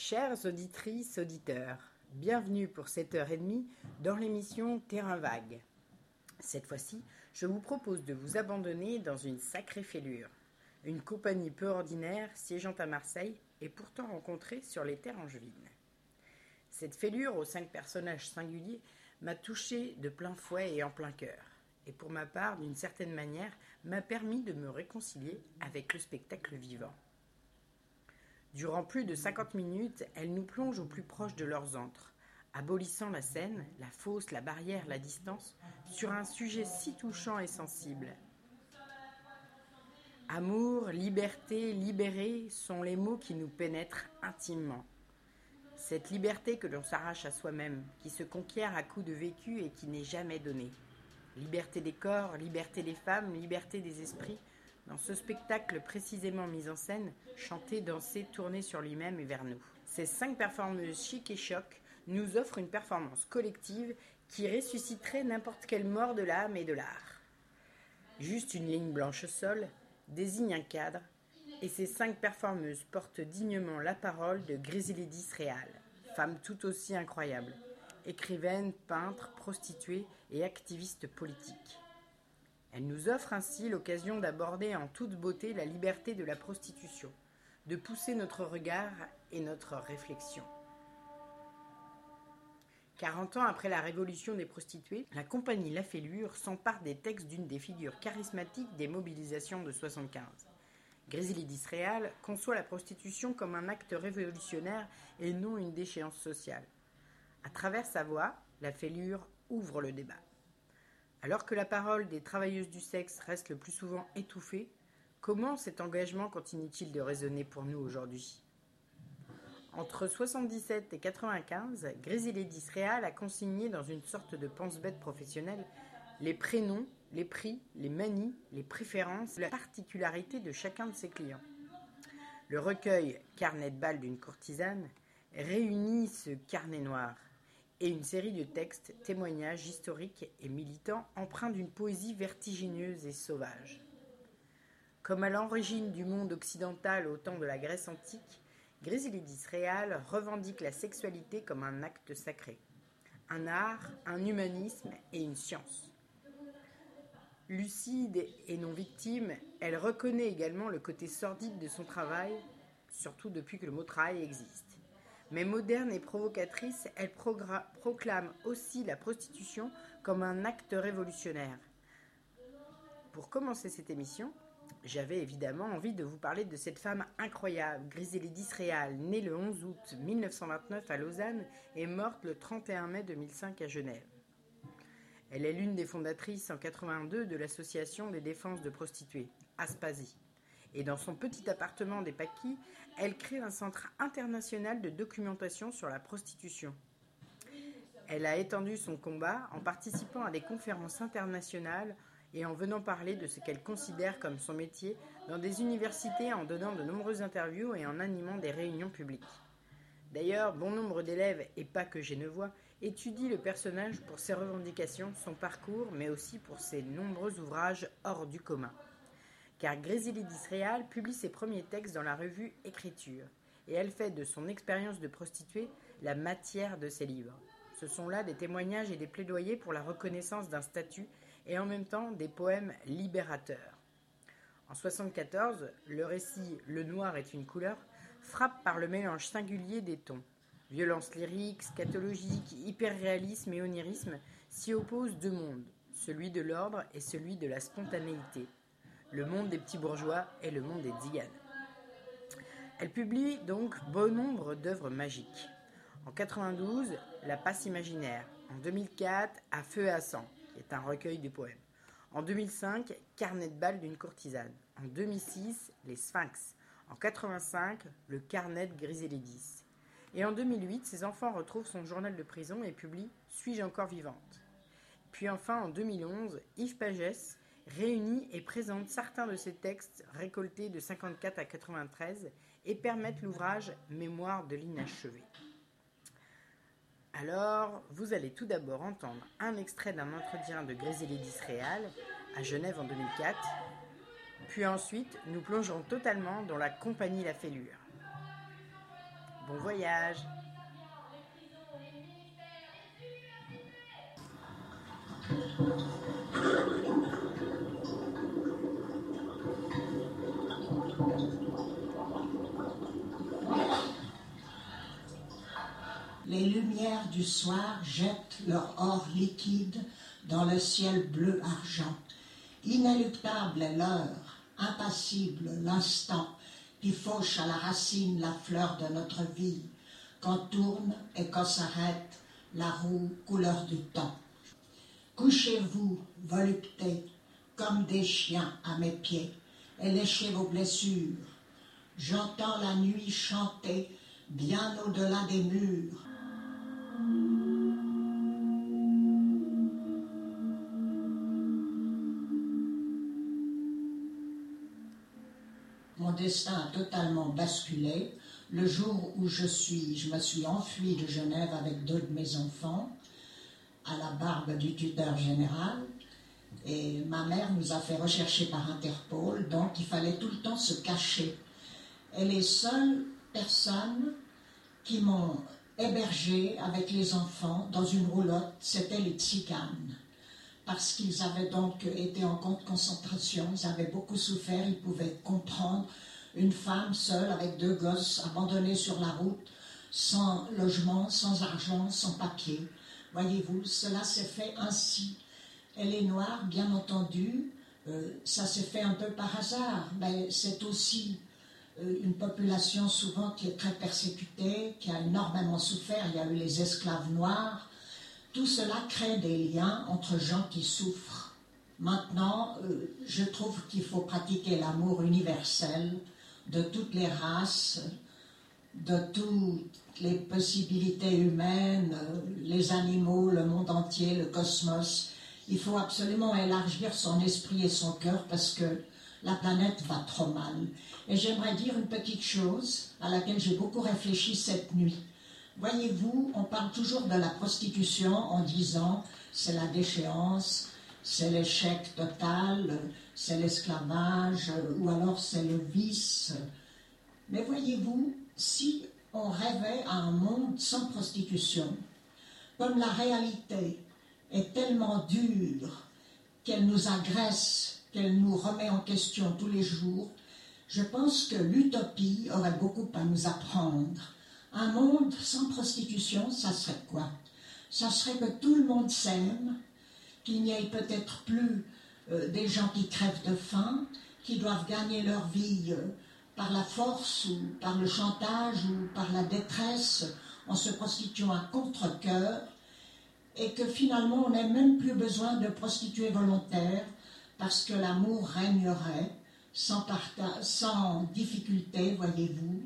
Chères auditrices, auditeurs, bienvenue pour cette heure et demie dans l'émission Terrain Vague. Cette fois-ci, je vous propose de vous abandonner dans une sacrée fêlure. Une compagnie peu ordinaire siégeant à Marseille et pourtant rencontrée sur les terres angevines. Cette fêlure aux cinq personnages singuliers m'a touché de plein fouet et en plein cœur, et pour ma part, d'une certaine manière, m'a permis de me réconcilier avec le spectacle vivant. Durant plus de cinquante minutes, elles nous plongent au plus proche de leurs antres, abolissant la scène, la fosse, la barrière, la distance, sur un sujet si touchant et sensible. Amour, liberté, libéré sont les mots qui nous pénètrent intimement. Cette liberté que l'on s'arrache à soi-même, qui se conquiert à coups de vécu et qui n'est jamais donnée. Liberté des corps, liberté des femmes, liberté des esprits, dans ce spectacle précisément mis en scène, chanté, dansé, tourné sur lui-même et vers nous. Ces cinq performeuses chic et choc nous offrent une performance collective qui ressusciterait n'importe quelle mort de l'âme et de l'art. Juste une ligne blanche au sol désigne un cadre, et ces cinq performeuses portent dignement la parole de Griselidis Réal, femme tout aussi incroyable, écrivaine, peintre, prostituée et activiste politique. Elle nous offre ainsi l'occasion d'aborder en toute beauté la liberté de la prostitution, de pousser notre regard et notre réflexion. Quarante ans après la révolution des prostituées, la compagnie La Fêlure s'empare des textes d'une des figures charismatiques des mobilisations de 75. Griselidis Réal conçoit la prostitution comme un acte révolutionnaire et non une déchéance sociale. À travers sa voix, La Fêlure ouvre le débat. Alors que la parole des travailleuses du sexe reste le plus souvent étouffée, comment cet engagement continue-t-il de résonner pour nous aujourd'hui? Entre 77 et 95, Griselidis Réal a consigné dans une sorte de pense-bête professionnelle les prénoms, les prix, les manies, les préférences, la particularité de chacun de ses clients. Le recueil Carnet de balles d'une courtisane réunit ce carnet noir et une série de textes, témoignages historiques et militants empreints d'une poésie vertigineuse et sauvage. Comme à l'origine du monde occidental au temps de la Grèce antique, Griselidis Réal revendique la sexualité comme un acte sacré, un art, un humanisme et une science. Lucide et non victime, elle reconnaît également le côté sordide de son travail, surtout depuis que le mot travail existe. Mais moderne et provocatrice, elle proclame aussi la prostitution comme un acte révolutionnaire. Pour commencer cette émission, j'avais évidemment envie de vous parler de cette femme incroyable, Griselidis Réal, née le 11 août 1929 à Lausanne et morte le 31 mai 2005 à Genève. Elle est l'une des fondatrices en 82 de l'association des défenses de prostituées, Aspasie. Et dans son petit appartement des Paquis, elle crée un centre international de documentation sur la prostitution. Elle a étendu son combat en participant à des conférences internationales et en venant parler de ce qu'elle considère comme son métier dans des universités en donnant de nombreuses interviews et en animant des réunions publiques. D'ailleurs, bon nombre d'élèves, et pas que genevois, étudient le personnage pour ses revendications, son parcours, mais aussi pour ses nombreux ouvrages hors du commun car Griselidis Réal publie ses premiers textes dans la revue Écriture, et elle fait de son expérience de prostituée la matière de ses livres. Ce sont là des témoignages et des plaidoyers pour la reconnaissance d'un statut et en même temps des poèmes libérateurs. En 1974, le récit Le noir est une couleur frappe par le mélange singulier des tons. Violence lyrique, scatologique, hyperréalisme et onirisme s'y opposent deux mondes, celui de l'ordre et celui de la spontanéité le monde des petits bourgeois et le monde des tziganes. Elle publie donc bon nombre d'œuvres magiques. En 92, La passe imaginaire. En 2004, À feu et à sang, qui est un recueil de poèmes. En 2005, Carnet de balles d'une courtisane. En 2006, Les Sphinx. En 85, Le carnet de Griselidis. Et en 2008, ses enfants retrouvent son journal de prison et publient Suis-je encore vivante? Puis enfin, en 2011, Yves Pagès réunit et présente certains de ses textes récoltés de 54 à 93 et permettent l'ouvrage Mémoire de l'inachevé. Alors, vous allez tout d'abord entendre un extrait d'un entretien de Griselidis Réal à Genève en 2004, puis ensuite nous plongerons totalement dans la compagnie La Fêlure. Bon voyage Les lumières du soir jettent leur or liquide dans le ciel bleu argent. Inéluctable est l'heure, impassible l'instant qui fauche à la racine la fleur de notre vie, quand tourne et quand s'arrête la roue couleur du temps. Couchez-vous, volupté, comme des chiens à mes pieds, et léchez vos blessures. J'entends la nuit chanter bien au-delà des murs. Mon destin a totalement basculé le jour où je suis, je me suis enfuie de Genève avec deux de mes enfants à la barbe du tuteur général. Et ma mère nous a fait rechercher par Interpol, donc il fallait tout le temps se cacher. Et les seules personnes qui m'ont hébergée avec les enfants dans une roulotte, c'était les tziganes. Parce qu'ils avaient donc été en camp de concentration, ils avaient beaucoup souffert, ils pouvaient comprendre une femme seule avec deux gosses abandonnés sur la route, sans logement, sans argent, sans papier. Voyez-vous, cela s'est fait ainsi. Elle est noire, bien entendu, euh, ça s'est fait un peu par hasard, mais c'est aussi euh, une population souvent qui est très persécutée, qui a énormément souffert. Il y a eu les esclaves noirs. Tout cela crée des liens entre gens qui souffrent. Maintenant, euh, je trouve qu'il faut pratiquer l'amour universel de toutes les races, de toutes les possibilités humaines, les animaux, le monde entier, le cosmos. Il faut absolument élargir son esprit et son cœur parce que la planète va trop mal. Et j'aimerais dire une petite chose à laquelle j'ai beaucoup réfléchi cette nuit. Voyez-vous, on parle toujours de la prostitution en disant c'est la déchéance, c'est l'échec total, c'est l'esclavage, ou alors c'est le vice. Mais voyez-vous, si on rêvait à un monde sans prostitution, comme la réalité est tellement dure qu'elle nous agresse, qu'elle nous remet en question tous les jours, je pense que l'utopie aurait beaucoup à nous apprendre. Un monde sans prostitution, ça serait quoi? Ça serait que tout le monde s'aime, qu'il n'y ait peut-être plus euh, des gens qui crèvent de faim, qui doivent gagner leur vie euh, par la force ou par le chantage ou par la détresse en se prostituant à contre-coeur, et que finalement on n'ait même plus besoin de prostituées volontaires parce que l'amour régnerait sans, difficulté, voyez-vous.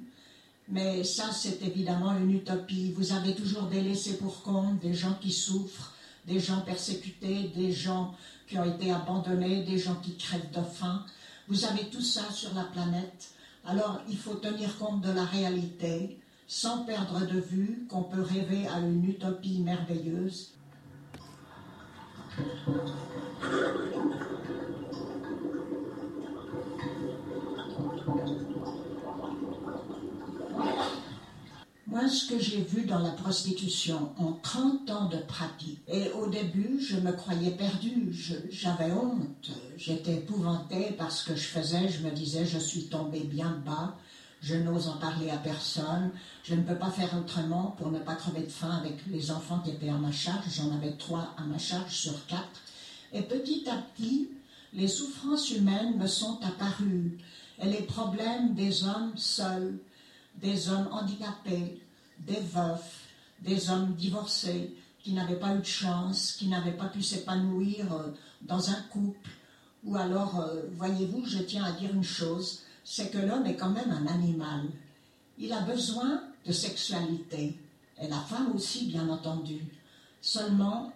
Mais ça, c'est évidemment une utopie. Vous avez toujours des laissés pour compte, des gens qui souffrent, des gens persécutés, des gens qui ont été abandonnés, des gens qui crèvent de faim. Vous avez tout ça sur la planète. Alors il faut tenir compte de la réalité sans perdre de vue qu'on peut rêver à une utopie merveilleuse. Moi, ce que j'ai vu dans la prostitution en 30 ans de pratique, et au début, je me croyais perdue, j'avais honte, j'étais épouvantée par ce que je faisais, je me disais, je suis tombée bien bas, je n'ose en parler à personne, je ne peux pas faire autrement pour ne pas crever de faim avec les enfants qui étaient à ma charge, j'en avais trois à ma charge sur quatre, et petit à petit, les souffrances humaines me sont apparues, et les problèmes des hommes seuls, des hommes handicapés, des veufs, des hommes divorcés qui n'avaient pas eu de chance, qui n'avaient pas pu s'épanouir euh, dans un couple. Ou alors, euh, voyez-vous, je tiens à dire une chose, c'est que l'homme est quand même un animal. Il a besoin de sexualité, et la femme aussi, bien entendu. Seulement,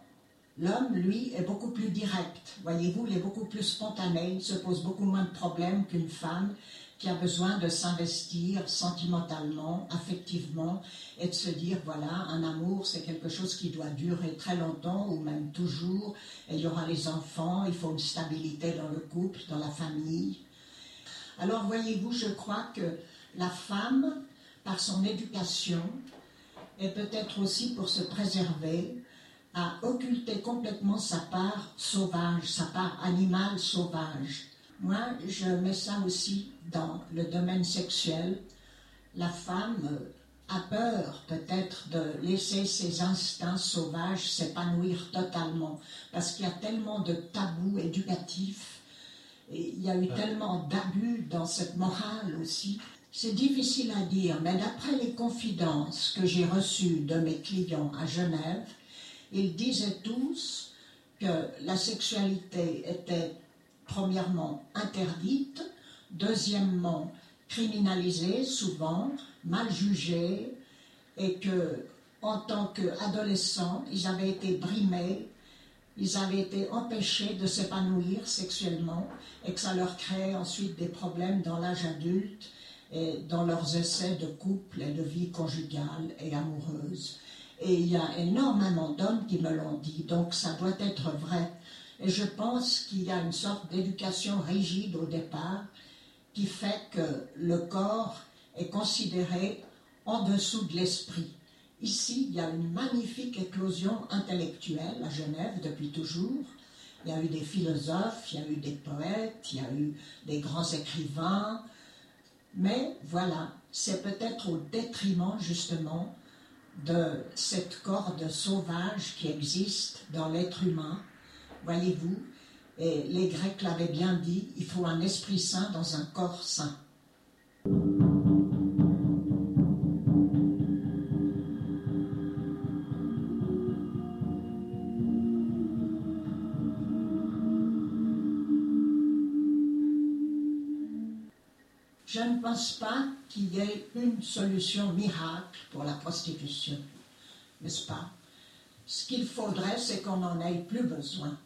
l'homme, lui, est beaucoup plus direct. Voyez-vous, il est beaucoup plus spontané, il se pose beaucoup moins de problèmes qu'une femme, qui a besoin de s'investir sentimentalement, affectivement, et de se dire, voilà, un amour, c'est quelque chose qui doit durer très longtemps ou même toujours, et il y aura les enfants, il faut une stabilité dans le couple, dans la famille. Alors voyez-vous, je crois que la femme par son éducation et peut-être aussi pour se préserver, a occulté complètement sa part sauvage, sa part animale sauvage. Moi, je mets ça aussi dans le domaine sexuel. La femme a peur peut-être de laisser ses instincts sauvages s'épanouir totalement, parce qu'il y a tellement de tabous éducatifs, et il y a eu tellement d'abus dans cette morale aussi. C'est difficile à dire, mais d'après les confidences que j'ai reçues de mes clients à Genève, ils disaient tous que la sexualité était premièrement interdite, deuxièmement criminalisée souvent, mal jugés et que, en tant qu'adolescents, ils avaient été brimés, ils avaient été empêchés de s'épanouir sexuellement et que ça leur créait ensuite des problèmes dans l'âge adulte et dans leurs essais de couple et de vie conjugale et amoureuse. Et il y a énormément d'hommes qui me l'ont dit, donc ça doit être vrai. Et je pense qu'il y a une sorte d'éducation rigide au départ qui fait que le corps est considéré en dessous de l'esprit. Ici, il y a une magnifique éclosion intellectuelle à Genève depuis toujours. Il y a eu des philosophes, il y a eu des poètes, il y a eu des grands écrivains. Mais voilà, c'est peut-être au détriment justement de cette corde sauvage qui existe dans l'être humain. Voyez-vous, et les Grecs l'avaient bien dit, il faut un esprit saint dans un corps saint. Pense pas qu'il y ait une solution miracle pour la prostitution, n'est-ce pas? Ce qu'il faudrait, c'est qu'on n'en ait plus besoin.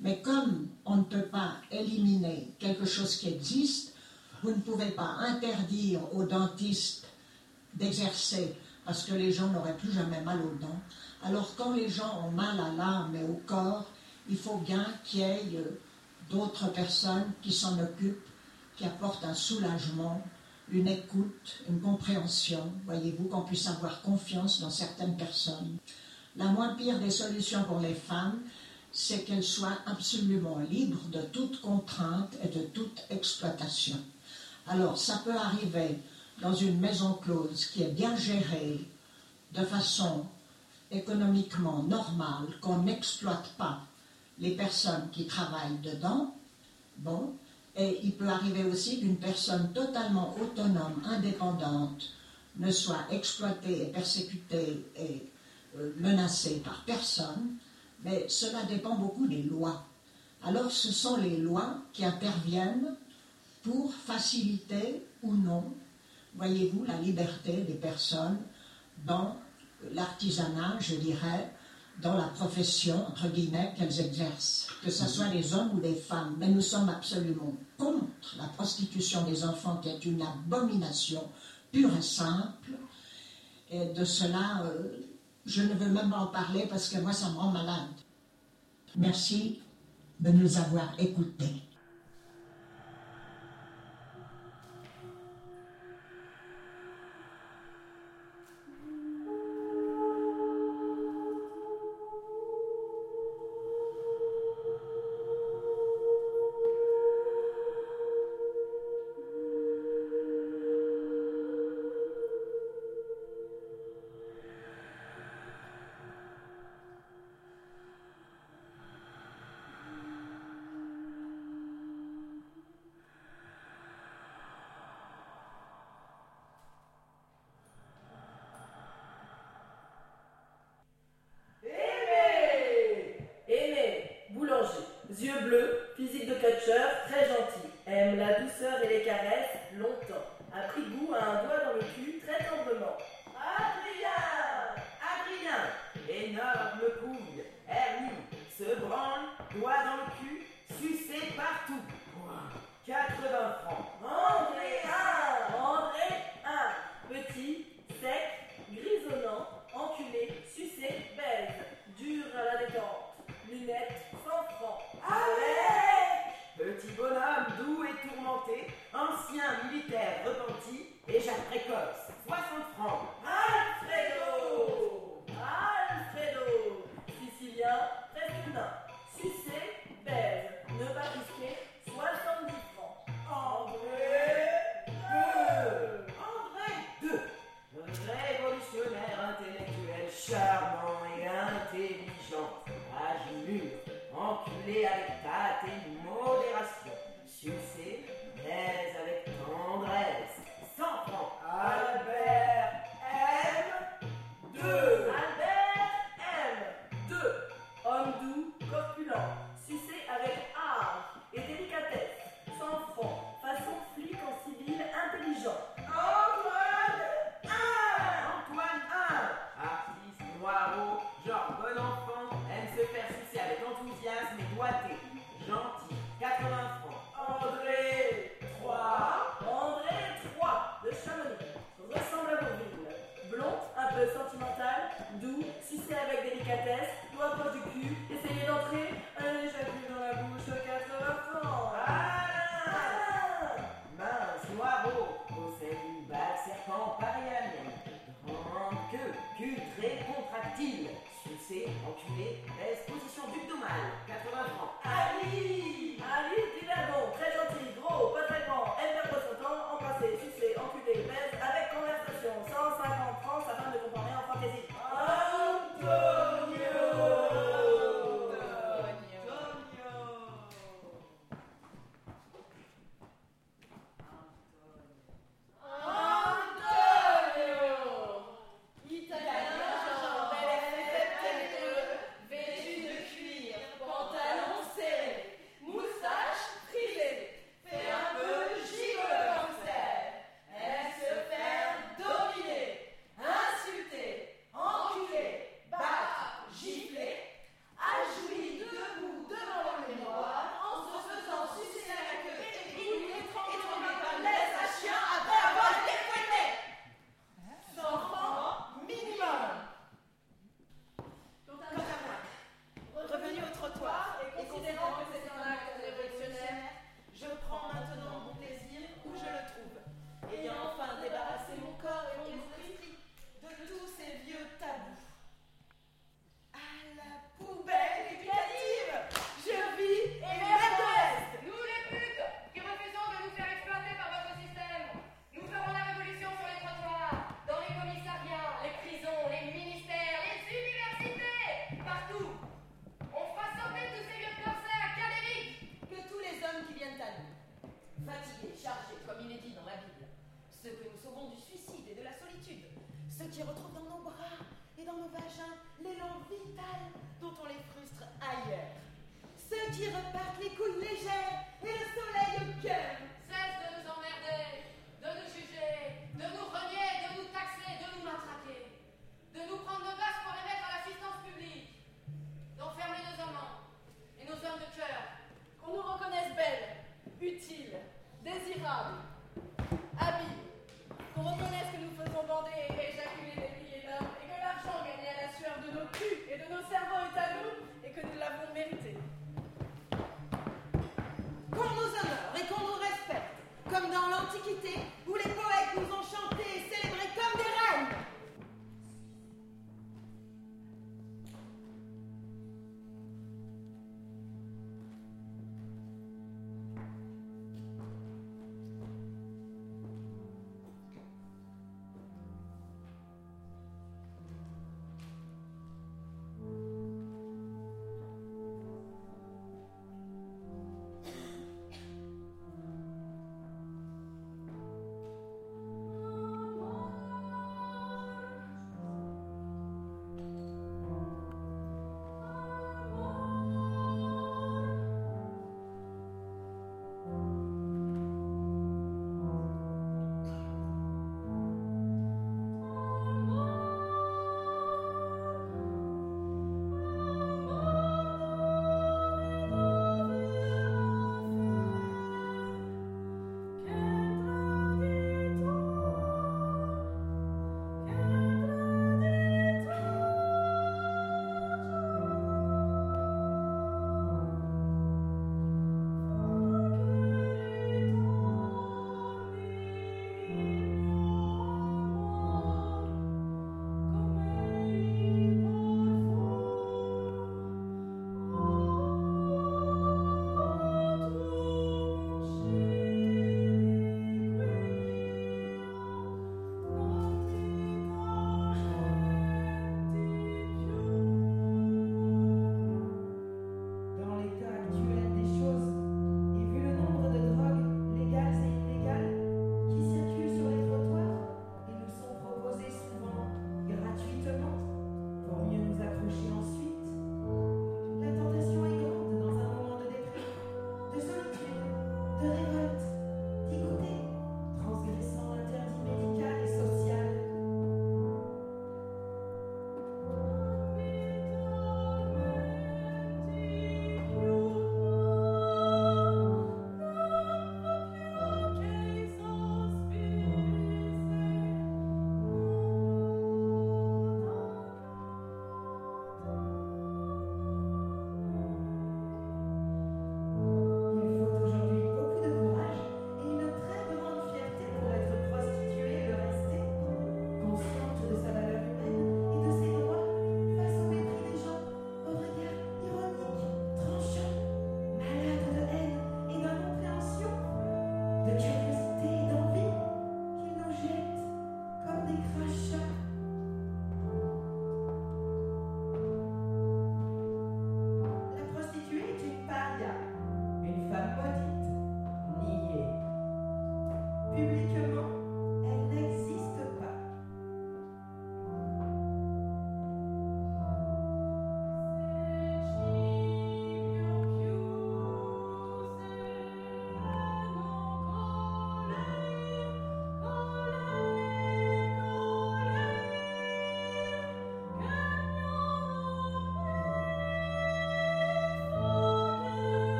Mais comme on ne peut pas éliminer quelque chose qui existe, vous ne pouvez pas interdire aux dentistes d'exercer parce que les gens n'auraient plus jamais mal aux dents. Alors quand les gens ont mal à l'âme et au corps, il faut bien qu'il y ait euh, d'autres personnes qui s'en occupent, qui apportent un soulagement, une écoute, une compréhension, voyez-vous, qu'on puisse avoir confiance dans certaines personnes. La moins pire des solutions pour les femmes, c'est qu'elles soient absolument libres de toute contrainte et de toute exploitation. Alors, ça peut arriver dans une maison close qui est bien gérée, de façon économiquement normale, qu'on n'exploite pas les personnes qui travaillent dedans. Bon, et il peut arriver aussi qu'une personne totalement autonome, indépendante, ne soit exploitée persécutée et euh, menacée par personne, mais cela dépend beaucoup des lois. Alors ce sont les lois qui interviennent pour faciliter ou non, voyez-vous, la liberté des personnes dans l'artisanat, je dirais, dans la profession, entre guillemets, qu'elles exercent, que ce soit des hommes ou des femmes. Mais nous sommes absolument contre la prostitution des enfants, qui est une abomination pure et simple. Et de cela, euh, je ne veux même pas en parler parce que moi, ça me rend malade. Merci de nous avoir écoutés.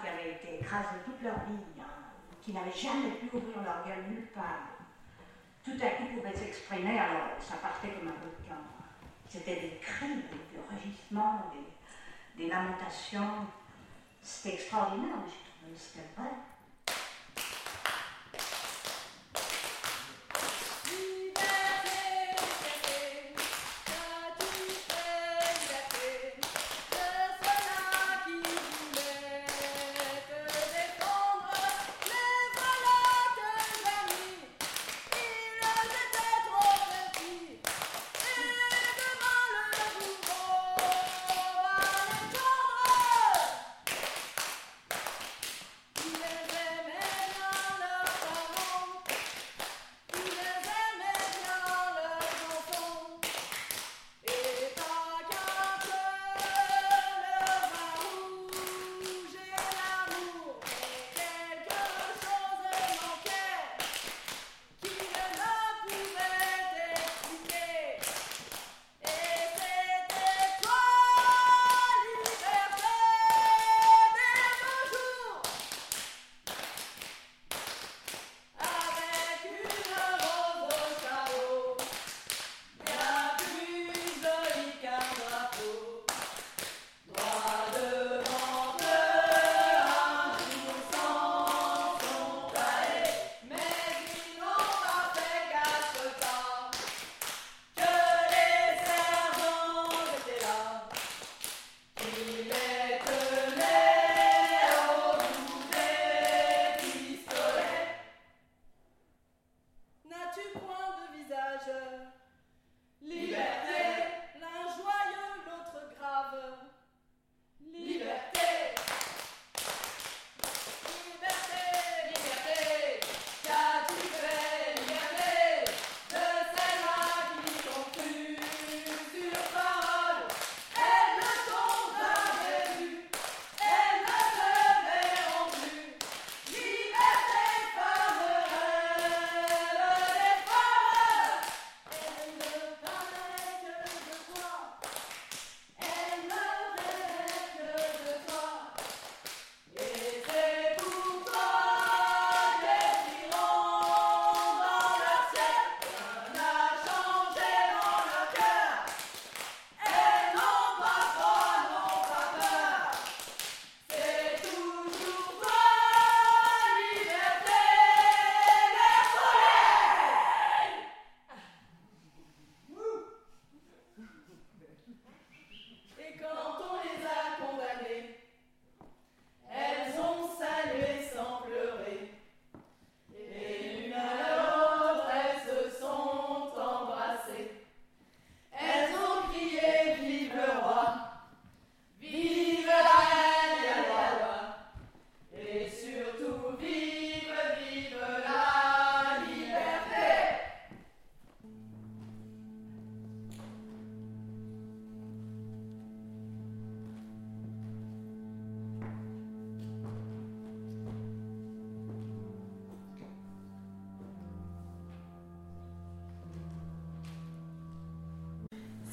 qui avaient été écrasées toute leur vie, hein, qui n'avaient jamais pu ouvrir leur gueule nulle part, tout à coup pouvaient s'exprimer, alors ça partait comme un volcan. C'était des cris, des rugissements, des, des lamentations. C'était extraordinaire, j'ai trouvé.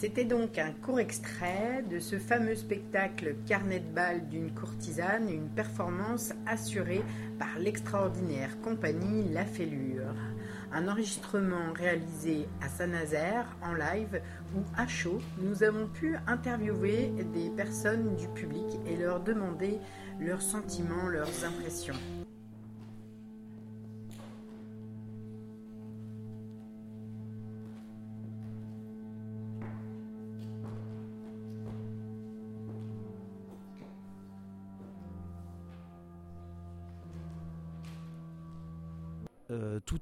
C'était donc un court extrait de ce fameux spectacle Carnet de bal d'une courtisane, une performance assurée par l'extraordinaire compagnie La Fêlure. Un enregistrement réalisé à Saint-Nazaire en live où à chaud nous avons pu interviewer des personnes du public et leur demander leurs sentiments, leurs impressions.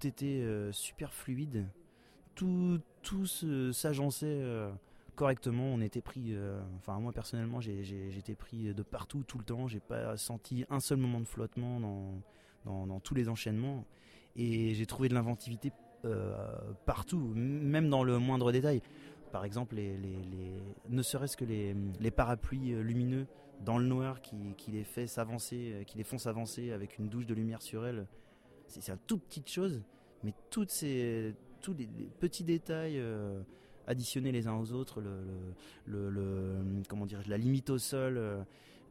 Était euh, super fluide, tout, tout s'agençait euh, correctement. On était pris, euh, enfin moi personnellement, j'étais pris de partout tout le temps. J'ai pas senti un seul moment de flottement dans, dans, tous les enchaînements, et j'ai trouvé de l'inventivité partout, même dans le moindre détail. Par exemple, les, ne serait-ce que les, les parapluies lumineux dans le noir qui, qui les fait s'avancer, qui les font s'avancer avec une douche de lumière sur elles. C'est une toute petite chose, mais toutes ces, tous les, petits détails euh, additionnés les uns aux autres, le, comment la limite au sol euh,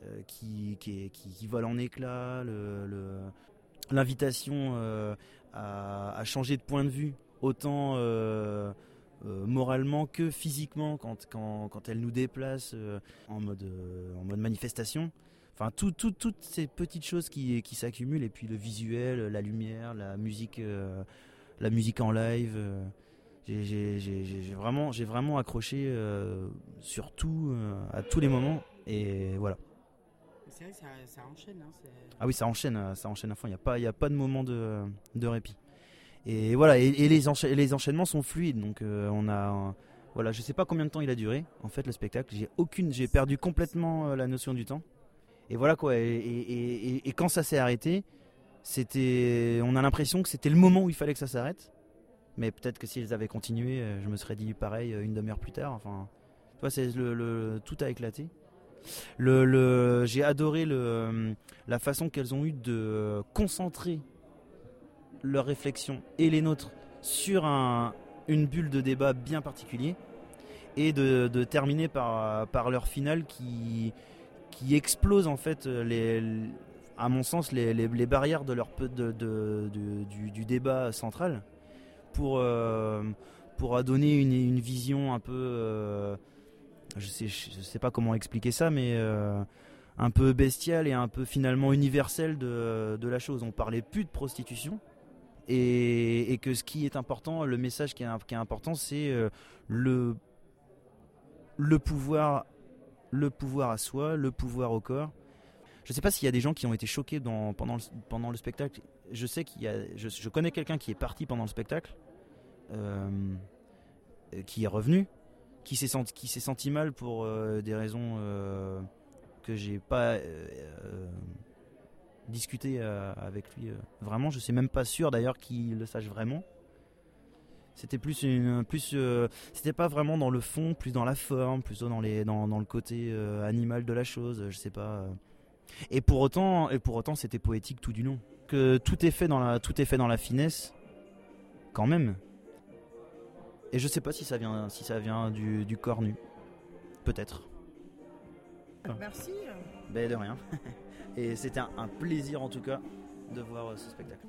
euh, qui, qui, qui, vole en éclats, l'invitation à, à changer de point de vue, autant moralement que physiquement quand, quand, quand elle nous déplace en, mode, en mode manifestation. Enfin, tout- tout- toutes ces petites choses qui, qui s'accumulent, et puis le visuel, la lumière, la musique, euh, la musique en live. euh, j'ai- vraiment, j'ai vraiment accroché euh, sur tout, à tous les moments, et voilà. C'est vrai que ça, ça enchaîne. hein, Ah oui, ça enchaîne, ça enchaîne à fond. Il n'y a pas, il y a pas de moment de, de répit. Et voilà, et, et les, encha- les enchaînements sont fluides. Donc euh, on a, voilà, je sais pas combien de temps il a duré. En fait, le spectacle, j'ai aucune, j'ai perdu complètement euh, la notion du temps. Et voilà quoi. Et, quand ça s'est arrêté, c'était, on a l'impression que c'était le moment où il fallait que ça s'arrête. Mais peut-être que s'ils avaient continué, euh, je me serais dit pareil euh, une demi-heure plus tard. Enfin, tu vois, c'est le, tout a éclaté. Le, j'ai adoré le, la façon qu'elles ont eu de concentrer leurs réflexions et les nôtres sur un- une bulle de débat bien particulier et de, de terminer par, par leur finale qui, qui explose en fait les, à mon sens les, barrières de leur du, débat central pour, euh, pour donner une, vision un peu euh, je sais, je sais pas comment expliquer ça mais euh, un peu bestiale et un peu finalement universelle de, la chose. On parlait plus de prostitution. Et, que ce qui est important, le message qui est, qui est important, c'est euh, le, le pouvoir, le pouvoir à soi, le pouvoir au corps. Je sais pas s'il y a des gens qui ont été choqués pendant, le, spectacle. Je sais qu'il y a, je, connais quelqu'un qui est parti pendant le spectacle, euh, qui est revenu, qui s'est senti, mal pour euh, des raisons euh, que j'ai pas euh, discuté avec lui. Vraiment, je suis même pas sûr d'ailleurs qu'il le sache vraiment. C'était plus une, plus, euh, c'était pas vraiment dans le fond, plus dans la forme, plutôt dans les, dans, dans le côté euh, animal de la chose. Je sais pas. Et pour autant, et pour autant, c'était poétique tout du long. Que tout est fait dans la, tout est fait dans la finesse, quand même. Et je sais pas si ça vient, si ça vient du, du corps nu. Peut-être. Merci. Ben de rien. Et c'était un, un plaisir en tout cas de voir euh, ce spectacle.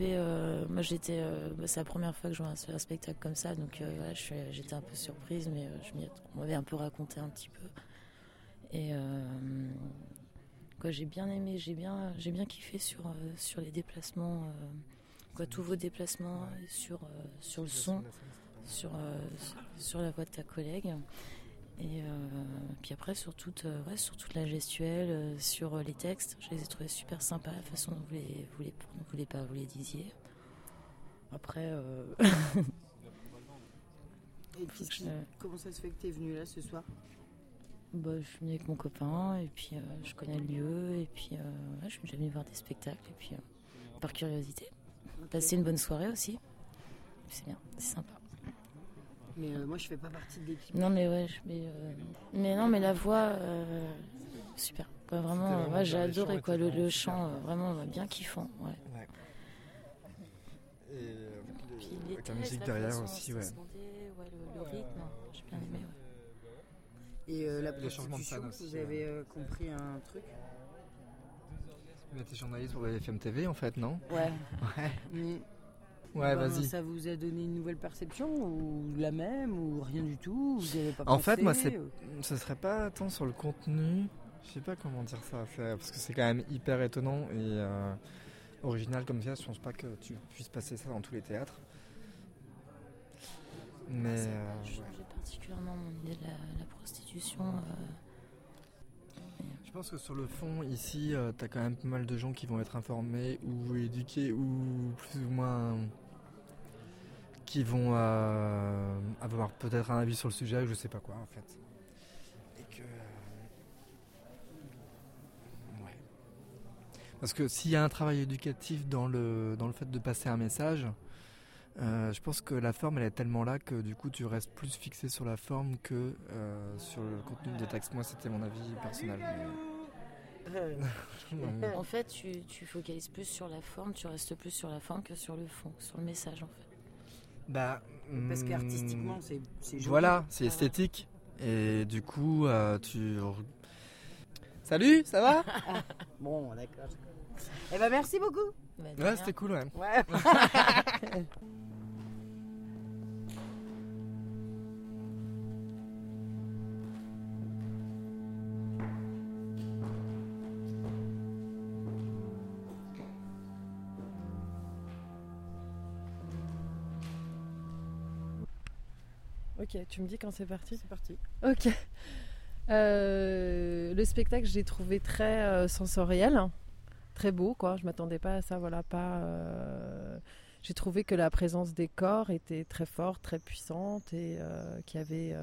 Euh, moi j'étais, euh, bah, c'est la première fois que je vois un, un spectacle comme ça, donc euh, voilà, j'étais un peu surprise, mais je m'y m'avait un peu raconté un petit peu. Et quoi, j'ai bien aimé, j'ai bien, j'ai bien kiffé sur sur les déplacements, quoi, tous vos déplacements sur sur le son, sur- sur la voix de ta collègue. Et euh, puis après, sur toute, euh, ouais, sur toute la gestuelle, euh, sur les textes, je les ai trouvés super sympas, la façon dont vous les, vous les, vous les, pas, vous les disiez. Après, Et comment ça se fait que tu es venu là ce soir? Bah, je suis venue avec mon copain, et puis euh, je connais le lieu, et puis euh, ouais, je suis déjà venue voir des spectacles, et puis euh, par curiosité. Passer une bonne soirée aussi. C'est bien, c'est sympa. Mais euh, moi, je fais pas partie de l'équipe. Non, mais ouais, je- mais, euh, mais non, mais la voix, euh, super. Quoi, vraiment, C'était vraiment ouais, j'ai adoré quoi, le, chant, euh, vraiment euh, bien kiffant. Ouais. Ouais. Et euh, Puis avec les la musique derrière façon aussi, ouais. ouais, le, le rythme, j'ai bien aimé. Ouais. Et euh, la Les changements de prostitution, scène aussi, vous avez euh, compris un truc? Mais t'es journaliste pour BFM TV en fait, non? Ouais. Ouais. Ouais, ben, vas-y. Ça vous a donné une nouvelle perception ou la même ou rien du tout Vous avez pas En pensé, fait, moi, c'est, ou- ce serait pas tant sur le contenu. Je sais pas comment dire ça, parce que c'est quand même hyper étonnant et euh, original comme ça. Je pense pas que tu puisses passer ça dans tous les théâtres. Mais Ça a euh, pas ouais. changé particulièrement mon idée de la, la prostitution. euh, je pense que sur le fond, ici, euh, t'as quand même pas mal de gens qui vont être informés ou éduqués ou plus ou moins qui vont euh, avoir peut-être un avis sur le sujet, je sais pas quoi en fait. Et que. euh, ouais. Parce que s'il y a un travail éducatif dans le, dans le fait de passer un message, euh, je pense que la forme elle est tellement là que du coup tu restes plus fixé sur la forme que euh, sur le contenu des textes. Moi c'était mon avis personnel. mais- En fait, tu, tu focalises plus sur la forme, tu restes plus sur la forme que sur le fond, sur le message en fait. Bah, Parce hmm, qu'artistiquement, c'est c'est joli. Voilà, c'est esthétique. Et du coup, euh, tu. Salut, ça va Bon, d'accord. Eh ben, merci beaucoup. Bah, Ouais, c'était cool, ouais. Ouais. Ok, tu me dis quand c'est parti C'est parti. Ok. Euh, le spectacle, j'ai trouvé très euh, sensoriel, très beau, quoi. Je m'attendais pas à ça, voilà, pas. euh, J'ai trouvé que la présence des corps était très forte, très puissante et qu'il y avait.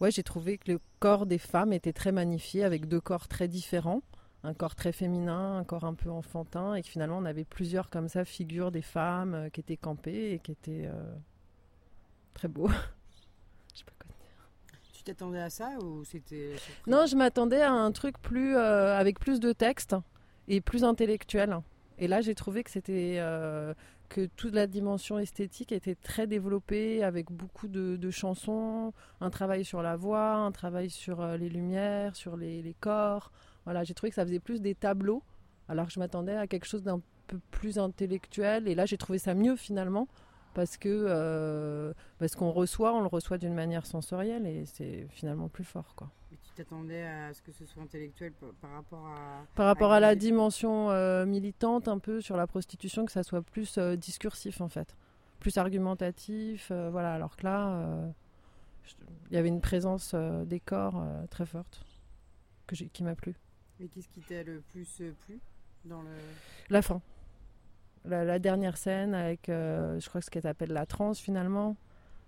Ouais, j'ai trouvé que le corps des femmes était très magnifié, avec deux corps très différents, un corps très féminin, un corps un peu enfantin, et que finalement on avait plusieurs comme ça figures des femmes qui étaient campées et qui étaient très beaux. Je sais pas quoi Tu t'attendais à ça ou c'était. Non, je m'attendais à un truc plus euh, avec plus de texte et plus intellectuel. Et là, j'ai trouvé que c'était euh, que toute la dimension esthétique était très développée avec beaucoup de, de chansons, un travail sur la voix, un travail sur euh, les lumières, sur les, les corps. Voilà, j'ai trouvé que ça faisait plus des tableaux, alors que je m'attendais à quelque chose d'un peu plus intellectuel. Et là, j'ai trouvé ça mieux finalement. Parce que euh, parce qu'on reçoit, on le reçoit d'une manière sensorielle et c'est finalement plus fort quoi. Mais tu t'attendais à ce que ce soit intellectuel par, rapport à. Par rapport à la dimension euh, militante, un peu sur la prostitution, que ça soit plus euh, discursif en fait, plus argumentatif. euh, voilà, alors que là, il y avait une présence des corps très forte que qui m'a plu. Mais qu'est-ce qui t'a le plus plu dans le. La fin. La, dernière scène avec, euh, je crois que ce qu'elle appelle la transe finalement,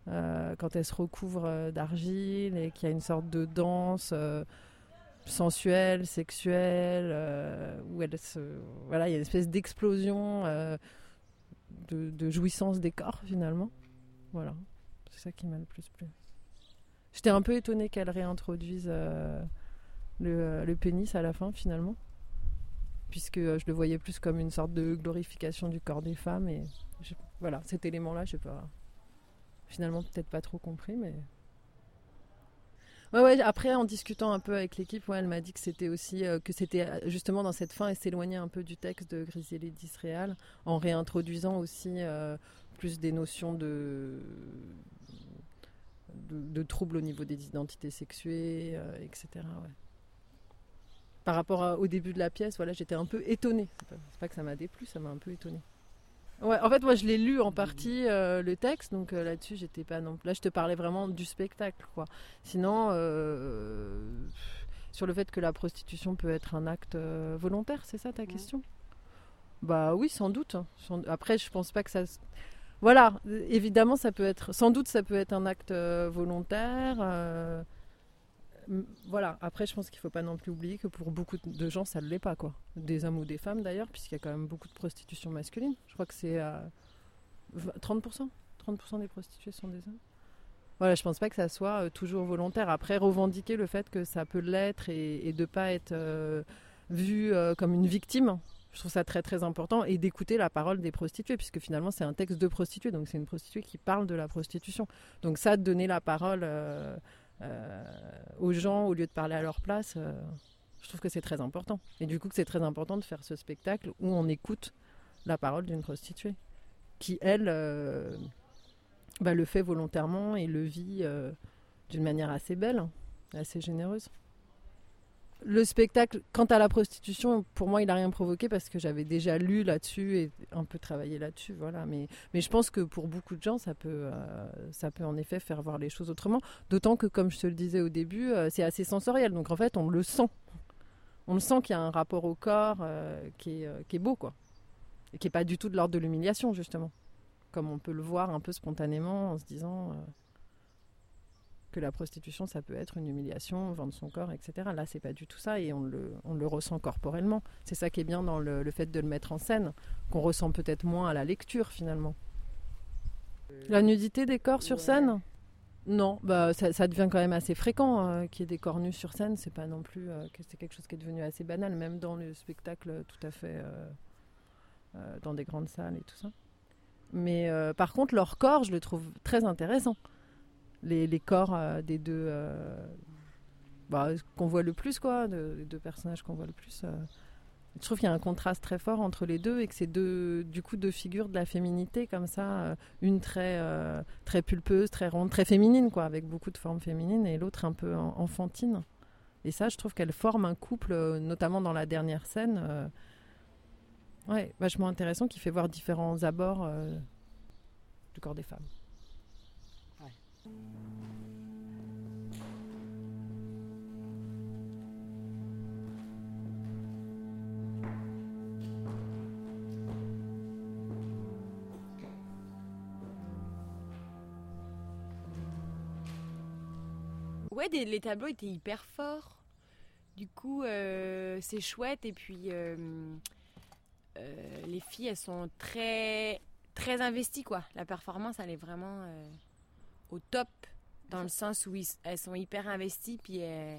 euh, quand elle se recouvre euh, d'argile et qu'il y a une sorte de danse sensuelle, sexuelle, où elle voilà, il y a une espèce d'explosion de, jouissance des corps finalement. Voilà, c'est ça qui m'a le plus plu. J'étais un peu étonnée qu'elle réintroduise le pénis à la fin finalement puisque euh, je le voyais plus comme une sorte de glorification du corps des femmes. Et je- voilà, cet élément-là, j'ai pas. Finalement, peut-être pas trop compris, mais. Ouais, après, en discutant un peu avec l'équipe, elle m'a dit que c'était aussi. euh, que c'était euh, justement dans cette fin, elle s'éloignait un peu du texte de Griselli d'Israël, en réintroduisant aussi plus des notions de. De, troubles au niveau des identités sexuées, etc. ouais par rapport à- au début de la pièce, voilà, j'étais un peu étonnée. C'est pas, pas que ça m'a déplu, ça m'a un peu étonnée. Ouais, en fait, moi, je l'ai lu en partie euh, le texte, donc euh, là-dessus, j'étais pas non. Là, je te parlais vraiment du spectacle, quoi. Sinon, euh, sur le fait que la prostitution peut être un acte volontaire, c'est ça ta question? Bah oui, sans doute. hein. Après, je pense pas que ça. Voilà, évidemment, ça peut être. Sans doute, ça peut être un acte volontaire. Voilà, après, je pense qu'il faut pas non plus oublier que pour beaucoup de gens, ça ne l'est pas, quoi. Des hommes ou des femmes, d'ailleurs, puisqu'il y a quand même beaucoup de prostitution masculine. Je crois que c'est euh, 30%. 30% des prostituées sont des hommes. Voilà, je pense pas que ça soit euh, toujours volontaire. Après, revendiquer le fait que ça peut l'être et, et de pas être euh, vu euh, comme une victime, je trouve ça très très important. Et d'écouter la parole des prostituées, puisque finalement c'est un texte de prostituée, donc c'est une prostituée qui parle de la prostitution. Donc ça, donner la parole aux gens au lieu de parler à leur place, euh, je trouve que c'est très important. Et du coup, c'est très important de faire ce spectacle où on écoute la parole d'une prostituée, qui elle euh, bah, le fait volontairement et le vit euh, d'une manière assez belle, assez généreuse. Le spectacle, quant à la prostitution, pour moi, il n'a rien provoqué parce que j'avais déjà lu là-dessus et un peu travaillé là-dessus. Voilà. Mais, je pense que pour beaucoup de gens, ça peut, euh, ça peut en effet faire voir les choses autrement. D'autant que, comme je te le disais au début, euh, c'est assez sensoriel. Donc en fait, on le sent. On le sent qu'il y a un rapport au corps euh, qui, est, qui est beau, quoi. Et qui n'est pas du tout de l'ordre de l'humiliation, justement. Comme on peut le voir un peu spontanément en se disant. Euh, que la prostitution, ça peut être une humiliation, vendre son corps, etc. Là, c'est pas du tout ça et on le, on le ressent corporellement. C'est ça qui est bien dans le, le fait de le mettre en scène, qu'on ressent peut-être moins à la lecture finalement. La nudité des corps sur scène? Non, bah, ça, ça devient quand même assez fréquent euh, qu'il y ait des corps nus sur scène. C'est pas non plus euh, que c'est quelque chose qui est devenu assez banal, même dans le spectacle tout à fait euh, euh, dans des grandes salles et tout ça. Mais euh, par contre, leur corps, je le trouve très intéressant les, les corps euh, des deux euh, bah, qu'on voit le plus quoi des deux personnages qu'on voit le plus euh. je trouve qu'il y a un contraste très fort entre les deux et que c'est deux du coup deux figures de la féminité comme ça une très très pulpeuse très ronde très féminine quoi avec beaucoup de formes féminines et l'autre un peu en- enfantine et ça je trouve qu'elle forme un couple notamment dans la dernière scène ouais vachement intéressant qui fait voir différents abords du corps des femmes Ouais, les tableaux étaient hyper forts. Du coup, euh, c'est chouette. Et puis, euh, euh, les filles, elles sont très, très investies, quoi. La performance, elle est vraiment au top, dans le sens où ils- elles sont hyper investies. Puis, euh,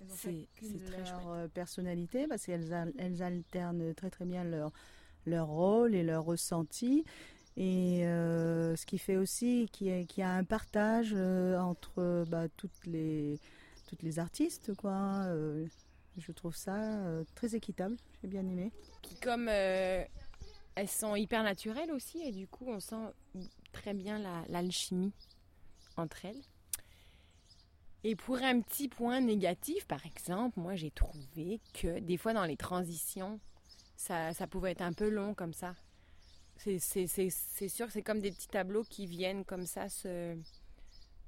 Elles c'est très leur chouette. euh, personnalité parce qu'elles elles alternent très très bien leur, leur rôle et leur ressenti. Et euh, ce qui fait aussi qu'il y, a- qu'il y a un partage euh, entre bah, toutes, les, toutes les artistes. Quoi. Euh, je trouve ça très équitable, j'ai bien aimé. Comme elles sont hyper naturelles aussi, et du coup, on sent très bien la- l'alchimie entre elles. Et pour un petit point négatif, par exemple, moi j'ai trouvé que des fois dans les transitions, ça, ça pouvait être un peu long comme ça. C'est- sûr que c'est comme des petits tableaux qui viennent comme ça se,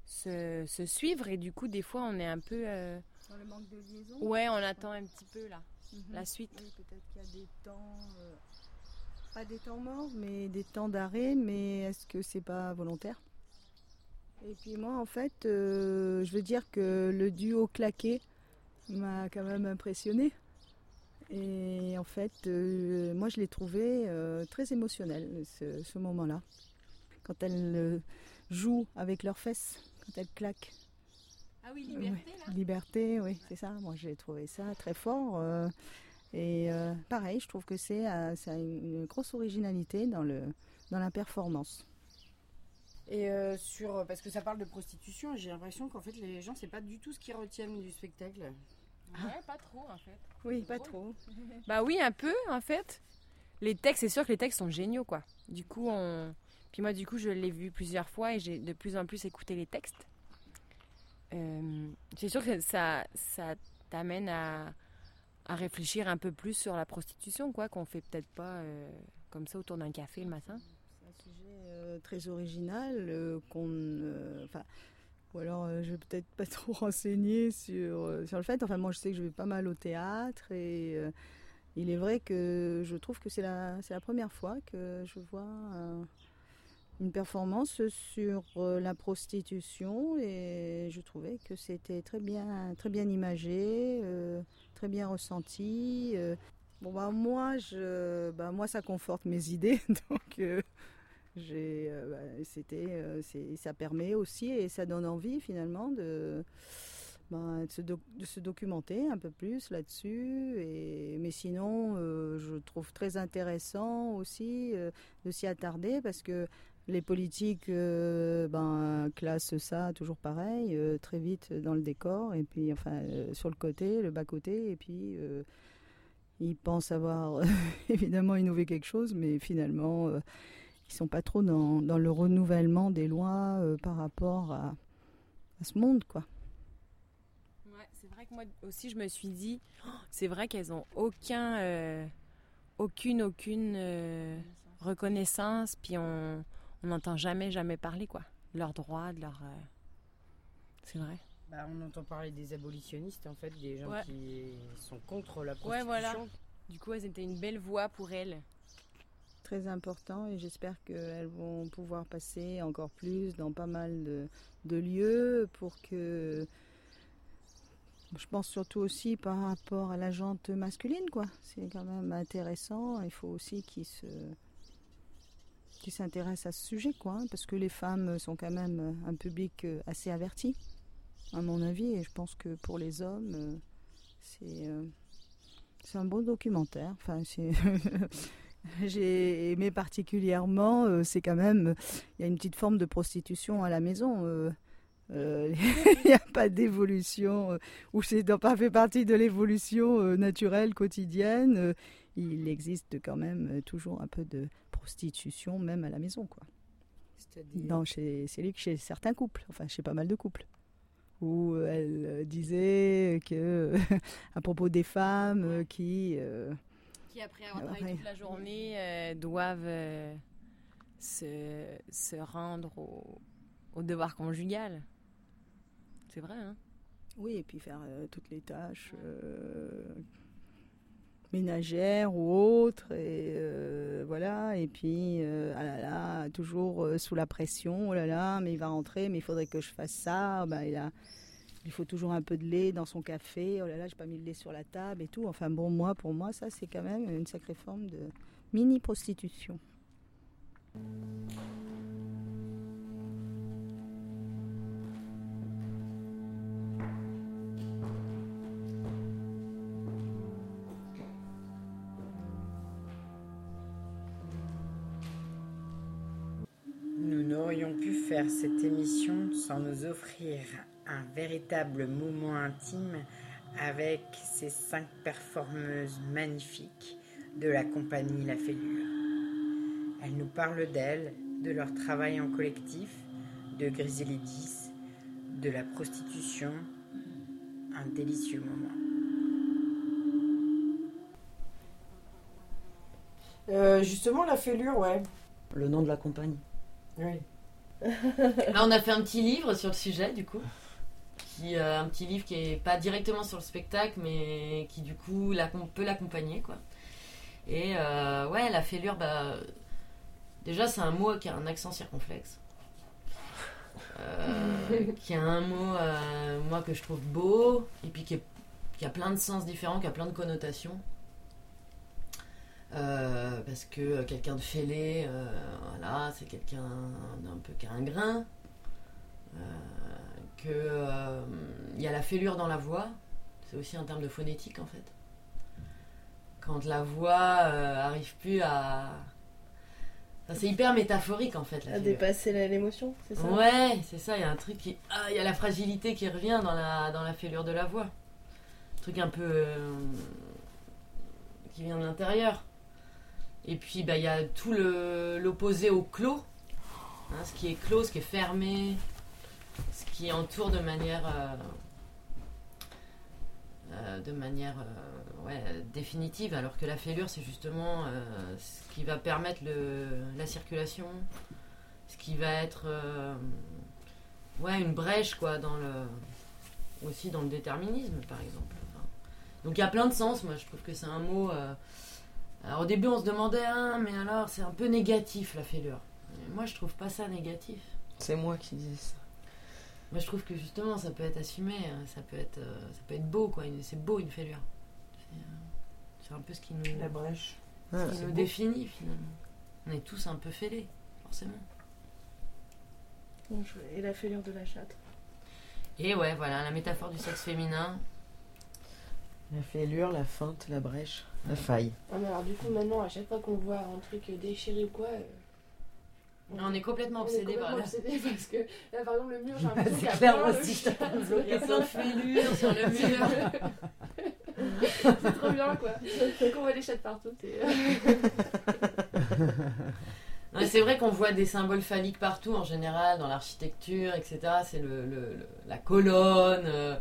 se, se suivre, et du coup, des fois, on est un peu. euh, Dans le manque de liaison Ouais, on attend un petit peu là, Mhm. la suite. Oui, peut-être qu'il y a des temps, euh, pas des temps morts, mais des temps d'arrêt, mais est-ce que c'est pas volontaire? Et puis moi, en fait, euh, je veux dire que le duo claqué m'a quand même impressionné. Et en fait, euh, moi, je l'ai trouvé euh, très émotionnel, ce, ce moment-là. Quand elles jouent avec leurs fesses, quand elles claquent. Ah oui, liberté, Liberté, oui, c'est ça. Moi, j'ai trouvé ça très fort. et pareil, je trouve que c'est ça a une grosse originalité dans, le, dans la performance. Et euh, sur parce que ça parle de prostitution, j'ai l'impression qu'en fait les gens c'est pas du tout ce qu'ils retiennent du spectacle. Ouais, pas trop en fait. Oui, pas trop. Bah oui, un peu en fait. Les textes, c'est sûr que les textes sont géniaux quoi. Du coup, on. Puis moi, du coup, je l'ai vu plusieurs fois et j'ai de plus en plus écouté les textes. Euh, c'est sûr que ça, ça t'amène à, à réfléchir un peu plus sur la prostitution, quoi, qu'on fait peut-être pas euh, comme ça autour d'un café le matin. C'est un sujet euh, très original euh, qu'on. euh, Enfin. ou alors, euh, je vais peut-être pas trop renseigner sur, euh, sur le fait. Enfin, moi, je sais que je vais pas mal au théâtre et euh, il est vrai que je trouve que c'est la, c'est la première fois que je vois euh, une performance sur euh, la prostitution et je trouvais que c'était très bien, très bien imagé, euh, très bien ressenti. euh. Bon, bah, moi, je, bah, moi, ça conforte mes idées, donc. Euh, bah, c'était, euh, ça permet aussi et ça donne envie finalement de, de, se, documenter un peu plus là-dessus. Mais sinon, euh, je trouve très intéressant aussi de s'y attarder parce que les politiques ben, classent ça toujours pareil, très vite dans le décor et puis enfin sur le côté, le bas-côté et puis ils pensent avoir évidemment innové quelque chose, mais finalement ils sont pas trop dans, dans le renouvellement des lois euh, par rapport à, à ce monde quoi. Ouais, c'est vrai que moi aussi je me suis dit, oh, c'est vrai qu'elles ont aucun, euh, aucune, aucune euh, reconnaissance, puis on on n'entend jamais, jamais parler quoi, de leurs droits, de leurs. euh, C'est vrai. Bah, on entend parler des abolitionnistes, en fait, des gens Ouais. qui sont contre la Ouais, prostitution. voilà. Du coup, elles étaient une belle voix pour elles. Très important et j'espère qu'elles vont pouvoir passer encore plus dans pas mal de, lieux pour que je pense surtout aussi par rapport à la jante masculine quoi. C'est quand même intéressant. Il faut aussi qu'ils se qui s'intéressent à ce sujet, quoi, hein, parce que les femmes sont quand même un public assez averti, à mon avis, et je pense que pour les hommes, euh, c'est euh, c'est un bon documentaire. Enfin, c'est j'ai aimé particulièrement, euh, c'est quand même, il y a une petite forme de prostitution à la maison. euh, euh, Il n'y a pas d'évolution, euh, ou c'est pas fait partie de l'évolution euh, naturelle quotidienne. il existe quand même toujours un peu de prostitution, même à la maison, quoi. C'est-à-dire Non, chez, c'est lui que chez certains couples, enfin chez pas mal de couples, où elle disait que à propos des femmes qui Qui, après avoir Ah, travaillé ouais. toute la journée, euh, doivent euh, se, se rendre au, au devoir conjugal. C'est vrai, hein Oui, et puis faire euh, toutes les tâches ménagères ou autres, et voilà. Et puis, ah là là, toujours sous la pression. Oh là là, mais il va rentrer, mais il faudrait que je fasse ça. Ben, il a, il faut toujours un peu de lait dans son café. Oh là là, j'ai pas mis le lait sur la table et tout. Enfin bon, moi, pour moi, ça c'est quand même une sacrée forme de mini prostitution. Nous n'aurions pu faire cette émission sans nous offrir un véritable moment intime avec ces cinq performeuses magnifiques de la compagnie La Fêlure. Elles nous parlent d'elles, de leur travail en collectif, de Grizzly 10, de la prostitution. Un délicieux moment. Euh, justement, la fêlure, ouais. Le nom de la compagnie. Oui. Là, on a fait un petit livre sur le sujet, du coup. Qui, euh, un petit livre qui est pas directement sur le spectacle, mais qui, du coup, peut l'accompagner, quoi. Et euh, ouais, la fêlure, bah. Déjà, c'est un mot qui a un accent circonflexe. Euh, qui a un mot, euh, moi, que je trouve beau, et puis qui, est- qui a plein de sens différents, qui a plein de connotations. Parce que quelqu'un de fêlé, voilà, c'est quelqu'un d'un peu qui a un grain. Euh, que euh, il y a la fêlure dans la voix, c'est aussi un terme de phonétique en fait. Quand la voix euh, arrive plus à, Enfin, c'est hyper métaphorique en fait. La À fêlure. dépasser l'émotion, c'est ça? Ouais, c'est ça, il y a un truc qui. Ah, il y a la fragilité qui revient dans la, dans la fêlure de la voix. Un truc un peu. euh, qui vient de l'intérieur. Et puis, bah, il y a tout l'opposé au clos. Hein, ce qui est clos, ce qui est fermé, ce qui entoure de manière. euh, euh, de manière euh, ouais, définitive, alors que la fêlure, c'est justement ce qui va permettre le, la circulation, ce qui va être ouais, une brèche quoi, dans le, aussi dans le déterminisme, par exemple. Donc il y a plein de sens, moi je trouve que c'est un mot. alors au début on se demandait, ah, mais alors c'est un peu négatif la fêlure. Moi je trouve pas ça négatif. C'est moi qui dis ça. Moi je trouve que justement ça peut être assumé, hein, ça peut être, euh, ça peut être beau quoi, c'est beau une fêlure. C'est, euh, C'est un peu ce qui nous, La brèche. ce Ah, qui nous beau. définit finalement. On est tous un peu fêlés, forcément. Et la fêlure de la chatte. Et ouais, voilà, la métaphore du sexe féminin. La fêlure, la feinte, la brèche, la faille. Ah, mais alors, du coup, maintenant, à chaque fois qu'on voit un truc déchiré ou quoi. euh, On est complètement obsédé par obsédé parce que là, par exemple, le mur, j'ai l'impression C'est qu'il y a plein de aussi. Il y a plein de fêlures sur le mur. c'est trop bien, quoi. Donc, on voit des chattes partout. c'est- mais c'est vrai qu'on voit des symboles phalliques partout en général, dans l'architecture, etc. C'est le, le- le- la colonne, euh,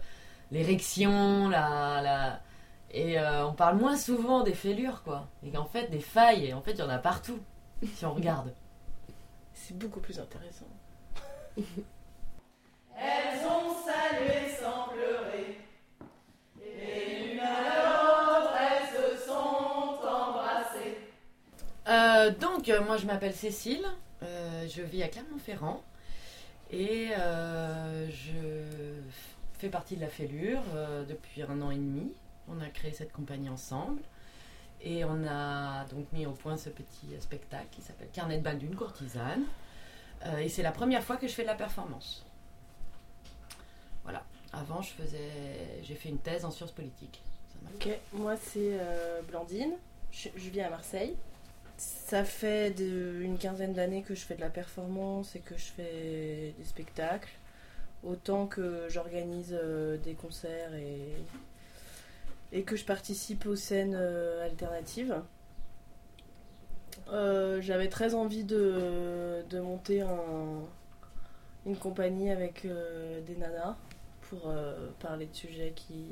l'érection, la, la... Et euh, on parle moins souvent des fêlures, quoi. Et qu'en fait, des failles, et en fait, il y en a partout, si on regarde. C'est beaucoup plus intéressant. Elles ont salué sans pleurer. Et l'une à l'autre, elles se sont embrassées. Euh, donc, euh, moi, je m'appelle Cécile, euh, je vis à Clermont-Ferrand, et euh, je fais partie de la Fêlure euh, depuis un an et demi. On a créé cette compagnie ensemble. Et on a donc mis au point ce petit euh, spectacle qui s'appelle Carnet de bal d'une courtisane. Euh, et c'est la première fois que je fais de la performance. Voilà. Avant, je faisais, j'ai fait une thèse en sciences politiques. Ok, moi c'est euh, Blandine, je, je vis à Marseille. Ça fait une quinzaine d'années que je fais de la performance et que je fais des spectacles. Autant que j'organise des concerts et, et que je participe aux scènes euh, alternatives. Euh, J'avais très envie de, de monter un- une compagnie avec euh, des nanas pour parler de sujets qui,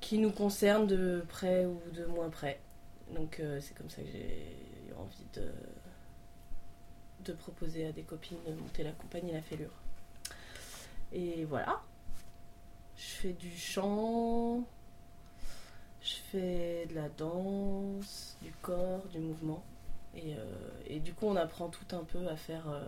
qui nous concernent de près ou de moins près. Donc c'est comme ça que j'ai eu envie de, de proposer à des copines de monter la compagnie La Fêlure. Et voilà. Je fais du chant, je fais de la danse, du corps, du mouvement. Et, euh, et du coup, on apprend tout un peu à faire. euh,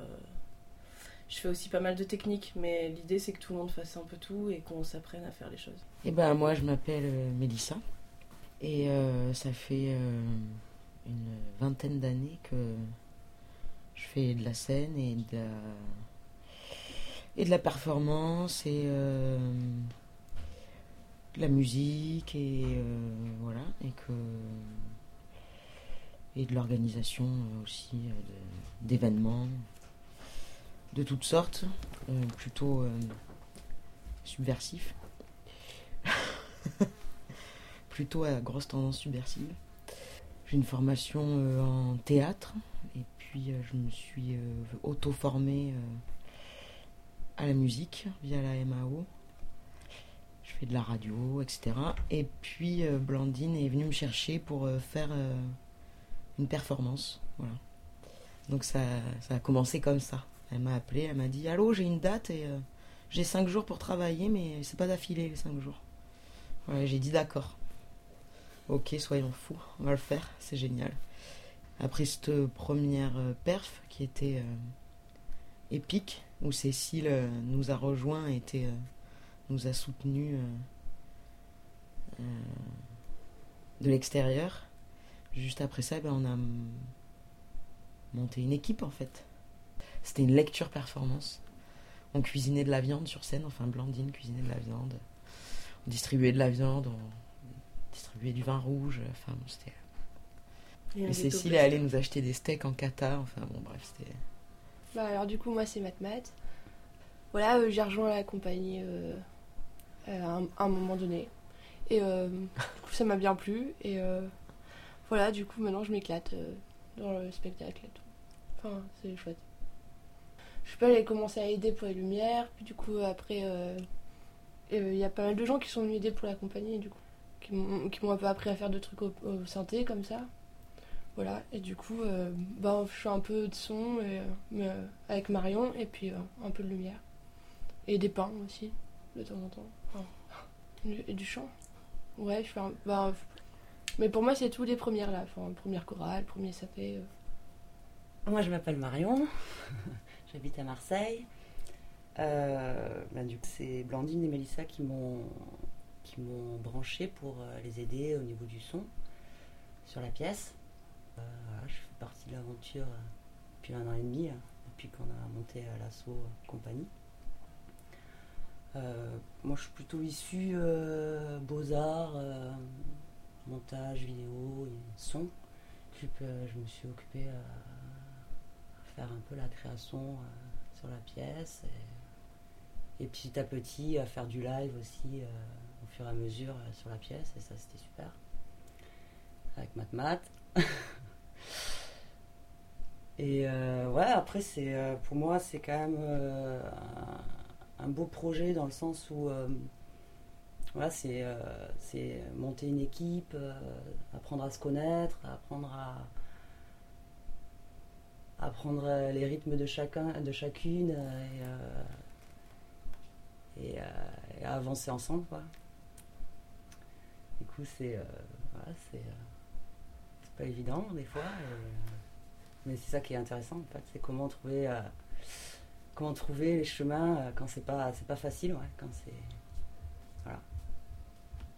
Je fais aussi pas mal de techniques, mais l'idée c'est que tout le monde fasse un peu tout et qu'on s'apprenne à faire les choses. Eh ben moi je m'appelle euh, Mélissa et ça fait une vingtaine d'années que je fais de la scène et de la, et de la performance et la musique et euh, voilà et que et de l'organisation aussi euh, d'événements de toutes sortes euh, plutôt euh, subversifs plutôt à grosse tendance subversive. J'ai une formation euh, en théâtre et puis euh, je me suis euh, auto-formée euh, à la musique via la MAO. Je fais de la radio, etc. Et puis euh, Blandine est venue me chercher pour euh, faire euh, une performance. Voilà. Donc ça, ça a commencé comme ça. Elle m'a appelé, elle m'a dit Allô, j'ai une date et j'ai cinq jours pour travailler, mais c'est pas d'affilée les cinq jours. J'ai dit d'accord. Ok, soyons fous, on va le faire, c'est génial. Après cette première perf qui était épique, où Cécile nous a rejoints était, nous a soutenus euh, euh, de l'extérieur, juste après ça, ben, on a monté une équipe en fait. C'était une lecture performance. On cuisinait de la viande sur scène, enfin Blandine cuisinait de la viande. On distribuait de la viande, on distribuait du vin rouge, enfin bon, c'était... Et Cécile est allée nous acheter des steaks en Qatar, enfin bon bref, c'était... Bah alors du coup moi c'est Matmat. Voilà, euh, j'ai rejoint la compagnie euh, un, à un moment donné. Et euh, du coup ça m'a bien plu. Et euh, voilà, du coup maintenant je m'éclate euh, dans le spectacle et tout. Enfin, c'est chouette. Je sais pas, j'ai commencé à aider pour les lumières. Puis du coup après, euh, il y a pas mal de gens qui sont venus aider pour la compagnie du coup. Qui m'ont un peu appris à faire de trucs au, au synthé comme ça. Voilà, et du coup, euh, bah, je fais un peu de son euh, euh, avec Marion et puis euh, un peu de lumière. Et des pains aussi, de temps en temps. Et du chant. Ouais, je fais un. Bah, mais pour moi, c'est tous les premières là. Enfin, première chorale, premier sapé. euh. Moi, je m'appelle Marion. J'habite à Marseille. Ben, du coup, c'est Blandine et Mélissa qui m'ont qui m'ont branché pour euh, les aider au niveau du son sur la pièce. Je fais partie de l'aventure depuis un an et demi, depuis qu'on a monté l'assaut compagnie. Euh, moi, je suis plutôt issu euh, beaux-arts, euh, montage vidéo et son. Je me suis occupée à, faire un peu la création sur la pièce et, et petit à petit à faire du live aussi au fur et à mesure sur la pièce et ça c'était super avec Matmat. et euh, ouais après c'est pour moi c'est quand même un, beau projet dans le sens où euh, voilà, c'est euh, c'est monter une équipe, euh, apprendre à se connaître, apprendre à apprendre les rythmes de chacun, de chacune et, à avancer ensemble quoi. Du coup c'est voilà, pas évident des fois, mais c'est ça qui est intéressant en fait, c'est comment trouver comment trouver les chemins euh, quand c'est pas c'est pas facile, ouais, quand c'est voilà.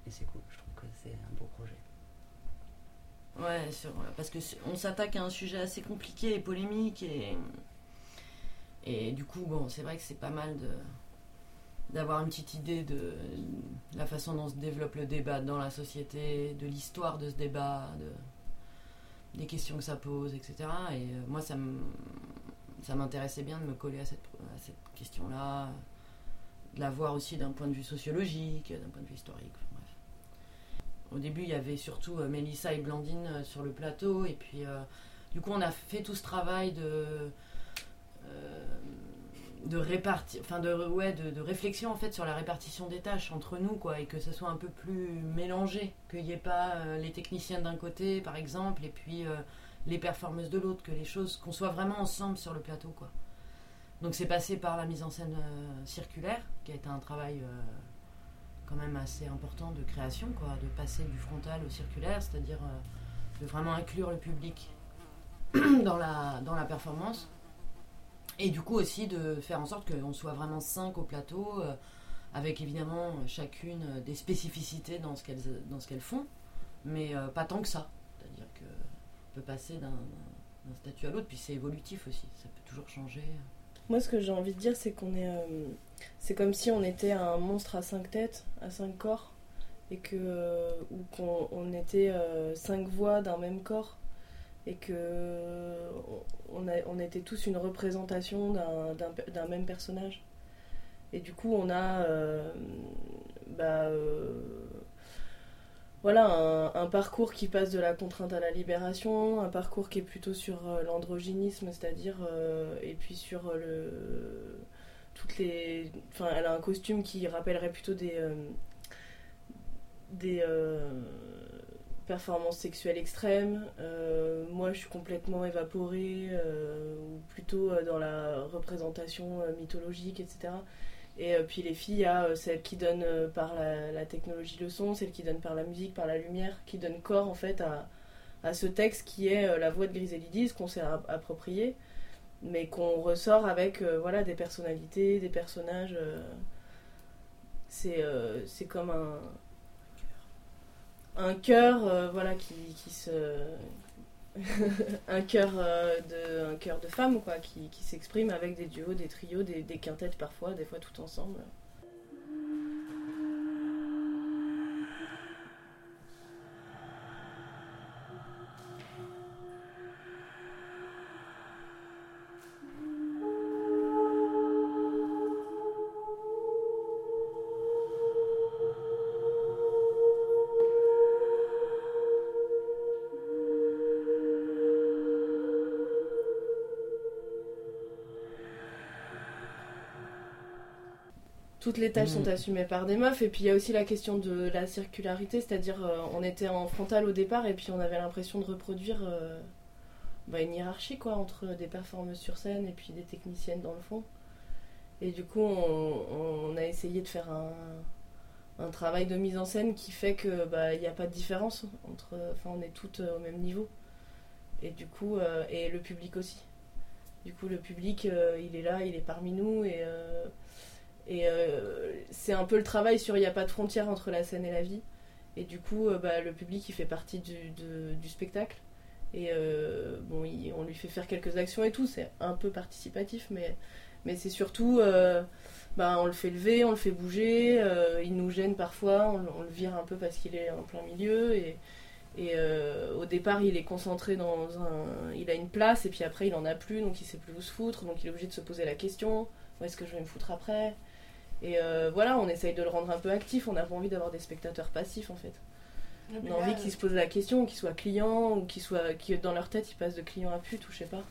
Et c'est cool, je trouve que c'est un beau projet. Ouais, sur- parce que on s'attaque à un sujet assez compliqué et polémique et et du coup bon c'est vrai que c'est pas mal de d'avoir une petite idée de la façon dont se développe le débat dans la société, de l'histoire de ce débat, de, des questions que ça pose, etc. Et euh, moi ça me ça m'intéressait bien de me coller à cette, question-là, de la voir aussi d'un point de vue sociologique, d'un point de vue historique. bref. Au début, il y avait surtout euh, Mélissa et Blandine euh, sur le plateau, et puis euh, du coup, on a fait tout ce travail de euh, de enfin de ouais, de, réflexion en fait sur la répartition des tâches entre nous, quoi, et que ça soit un peu plus mélangé, qu'il n'y ait pas les techniciens d'un côté, par exemple, et puis les performeuses de l'autre, que les choses, qu'on soit vraiment ensemble sur le plateau, quoi. Donc c'est passé par la mise en scène euh, circulaire, qui a été un travail euh, quand même assez important de création, quoi, de passer du frontal au circulaire, c'est-à-dire euh, de vraiment inclure le public dans la, dans la performance. Et du coup aussi de faire en sorte qu'on soit vraiment cinq au plateau, avec évidemment chacune des spécificités dans ce qu'elles dans ce qu'elles font, mais pas tant que ça. Peut passer d'un statut à l'autre, puis c'est évolutif aussi, ça peut toujours changer. Moi, ce que j'ai envie de dire, c'est qu'on est. euh, c'est comme si on était un monstre à cinq têtes, à cinq corps, et que. euh, ou qu'on on était euh, cinq voix d'un même corps, et que. On, a, on était tous une représentation d'un- d'un d'un même personnage. Et du coup, on a. bah. Voilà, un, parcours qui passe de la contrainte à la libération, un parcours qui est plutôt sur euh, l'androgynisme, c'est-à-dire, euh, et puis sur euh, le. Toutes les. Enfin, elle a un costume qui rappellerait plutôt des. des. performances sexuelles extrêmes. Moi, je suis complètement évaporée, ou plutôt dans la représentation mythologique, etc. Et euh, puis les filles, il y euh, celles qui donnent euh, par la, technologie le son, celles qui donnent par la musique, par la lumière, qui donnent corps en fait à, ce texte qui est la voix de Griselidis qu'on s'est app- approprié, mais qu'on ressort avec voilà des personnalités, des personnages. c'est comme un un cœur voilà qui, qui se un cœur euh, de un de femme quoi qui, qui s'exprime avec des duos des trios des quintettes parfois des fois tout ensemble toutes les tâches Mm. sont assumées par des meufs. Et puis il y a aussi la question de la circularité c'est-à-dire euh, on était en frontal au départ et puis on avait l'impression de reproduire euh, bah, une hiérarchie quoi entre des performeuses sur scène et puis des techniciennes dans le fond. Et du coup on, on a essayé de faire un, un travail de mise en scène qui fait que bah il n'y a pas de différence entre enfin on est toutes euh, au même niveau. Et du coup euh, et le public aussi. Du coup le public il est là il est parmi nous et et euh, c'est un peu le travail sur il n'y a pas de frontière entre la scène et la vie. Et du coup, euh, bah, le public, il fait partie du, spectacle. Et euh, bon, on lui fait faire quelques actions et tout, c'est un peu participatif, mais, mais c'est surtout, bah, on le fait lever, on le fait bouger, il nous gêne parfois, on, le- vire un peu parce qu'il est en plein milieu. Et, et au départ, il est concentré dans un. Il a une place, et puis après, il en a plus, donc il sait plus où se foutre, donc il est obligé de se poser la question où est-ce que je vais me foutre après? Et euh, voilà, on essaye de le rendre un peu actif, on n'a pas envie d'avoir des spectateurs passifs en fait. Puis On a envie qu'ils se posent la question, qu'ils soient clients, ou qu'ils soient, qui dans leur tête ils passent de client à pute, ou je sais pas.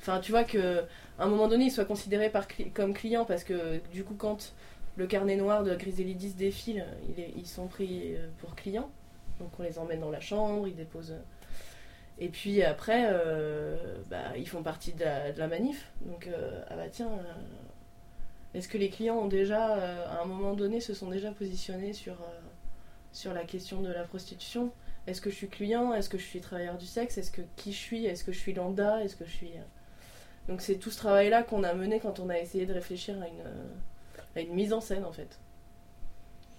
Enfin, tu vois que à un moment donné, ils soient considérés par comme clients parce que du coup, quand le carnet noir de Griselidis défile, il est- ils sont pris euh, pour clients. Donc on les emmène dans la chambre, ils déposent. Et puis après, euh, bah, ils font partie de la, de la manif. Donc, euh, ah bah tiens, euh, est-ce que les clients ont déjà, euh, à un moment donné, se sont déjà positionnés sur, euh, sur la question de la prostitution? Est-ce que je suis client? Est-ce que je suis travailleur du sexe? Est-ce que qui je suis? Est-ce que je suis lambda? Est-ce que je suis. euh, Donc c'est tout ce travail-là qu'on a mené quand on a essayé de réfléchir à une, à une mise en scène en fait.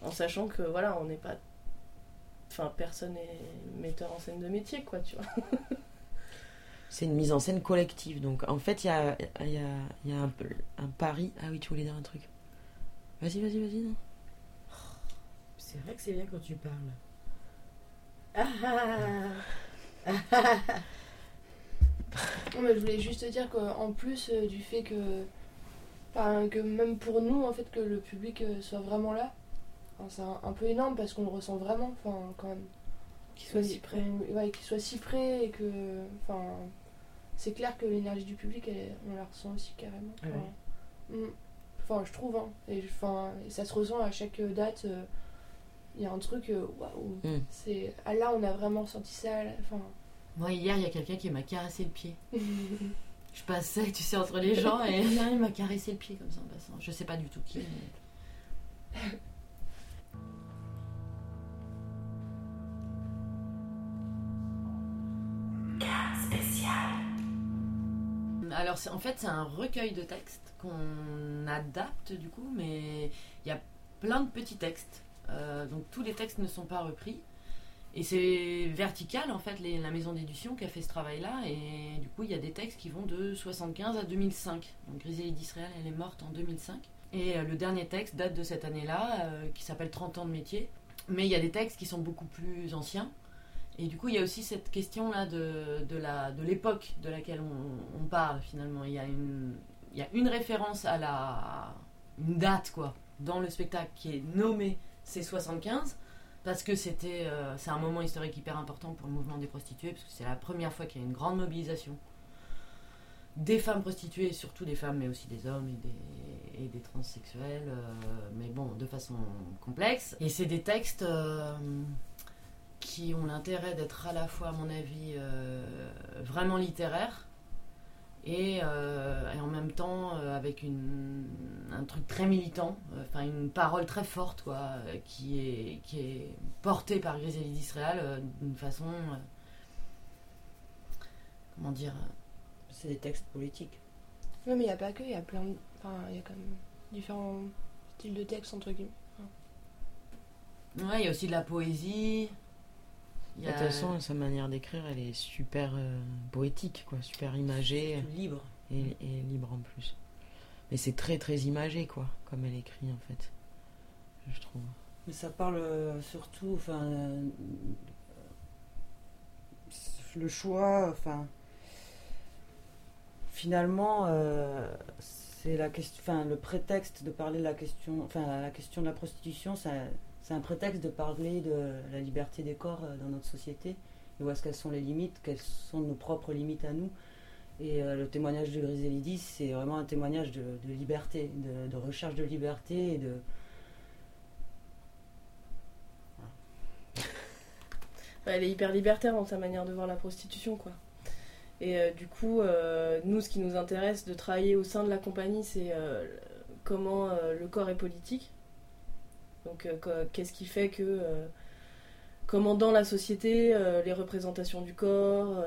En sachant que voilà, on n'est pas. Enfin, personne n'est metteur en scène de métier, quoi, tu vois. C'est une mise en scène collective. Donc en fait, il y a, un, pari. Ah oui, tu voulais dire un truc. Vas-y, vas-y, vas-y. non C'est vrai que c'est bien quand tu parles. Non, mais je voulais juste dire qu'en plus euh, du fait que, que même pour nous, en fait, que le public euh, soit vraiment là, c'est un, un peu énorme parce qu'on le ressent vraiment, quand même. Qu'il soit si près. Ouais, qu'il soit si près et que, enfin, c'est clair que l'énergie du public, elle- on la ressent aussi carrément. Ah Enfin, mm. Enfin, je trouve, hein. Et, enfin, ça se ressent à chaque date. euh, Il y a un truc, euh, waouh, Mm. c'est. Ah là, on a vraiment senti ça. là, Enfin. Moi, hier, il y a quelqu'un qui m'a caressé le pied. Je passais, tu sais, entre les gens et là, il m'a caressé le pied comme ça en passant. Je sais pas du tout qui. mais- En fait, c'est un recueil de textes qu'on adapte du coup, mais il y a plein de petits textes. Euh, donc, tous les textes ne sont pas repris. Et c'est vertical, en fait, la maison d'édition qui a fait ce travail-là. Et du coup, il y a des textes qui vont de 75 à 2005. Donc, Griselda d'Israël, elle est morte en 2005. Et euh, le dernier texte date de cette année-là, euh, qui s'appelle 30 ans de métier. Mais il y a des textes qui sont beaucoup plus anciens. Et du coup, il y a aussi cette question-là de, de, la, de l'époque de laquelle on, parle, finalement. Il y, a une, il y a une référence à la... une date, quoi, dans le spectacle qui est nommée C75 parce que euh, c'est un moment historique hyper important pour le mouvement des prostituées parce que c'est la première fois qu'il y a une grande mobilisation des femmes prostituées surtout des femmes mais aussi des hommes et des, et des transsexuels euh, mais bon de façon complexe et c'est des textes euh, qui ont l'intérêt d'être à la fois à mon avis euh, vraiment littéraires et, euh, et en même temps euh, avec une, un truc très militant, euh, enfin une parole très forte quoi, euh, qui, est, qui est portée par Griselda d'Israël euh, d'une façon. euh, comment dire C'est des textes politiques. Non, mais il n'y a pas que, il y a plein de. Enfin, il y a quand même différents styles de textes, entre guillemets. Enfin, Ouais, il y a aussi de la poésie. Y De toute façon, sa manière d'écrire, elle est super euh, poétique, quoi, super imagée. Libre. Et, et libre en plus. Mais c'est très très imagé, quoi, comme elle écrit en fait. Je trouve. Mais ça parle euh, surtout, enfin, euh, le choix, enfin, finalement, c'est la question, enfin, le prétexte de parler de la question, enfin, la question de la prostitution, ça- c'est un prétexte de parler de la liberté des corps euh, dans notre société et où est-ce qu'elles sont les limites, quelles sont nos propres limites à nous. Et euh, le témoignage de Griselidis, c'est vraiment un témoignage de, liberté, de, recherche de liberté et de, Ouais, elle est hyper libertaire dans sa manière de voir la prostitution, quoi. Et euh, du coup, nous, ce qui nous intéresse de travailler au sein de la compagnie, c'est comment le corps est politique. Donc, euh, qu'est-ce qui fait que. euh, comment dans la société, euh, les représentations du corps,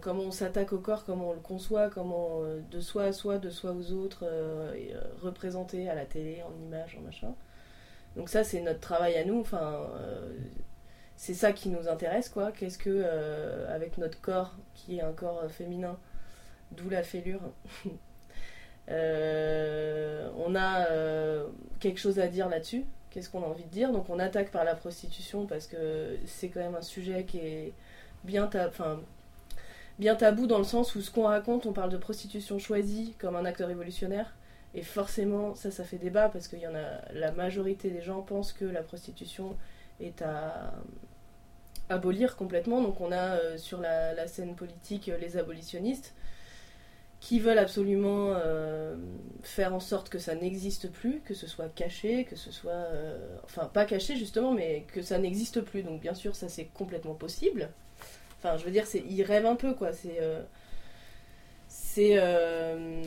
comment on s'attaque au corps, comment on le conçoit, comment de soi à soi, de soi aux autres, représenté à la télé, en images, en machin. Donc, ça, c'est notre travail à nous. Enfin. c'est ça qui nous intéresse, quoi. Qu'est-ce que, avec notre corps, qui est un corps féminin, d'où la fêlure, on a quelque chose à dire là-dessus. Qu'est-ce qu'on a envie de dire Donc on attaque par la prostitution parce que c'est quand même un sujet qui est bien, tabou dans le sens où ce qu'on raconte, on parle de prostitution choisie comme un acte révolutionnaire. Et forcément, ça, ça fait débat parce qu'il y en a. La majorité des gens pensent que la prostitution est à abolir complètement. Donc on a euh, sur la, la scène politique euh, les abolitionnistes qui veulent absolument euh, faire en sorte que ça n'existe plus, que ce soit caché, que ce soit... euh, enfin, pas caché justement, mais que ça n'existe plus. Donc bien sûr, ça c'est complètement possible. Enfin, je veux dire, ils rêvent un peu, quoi. C'est... euh, c'est euh,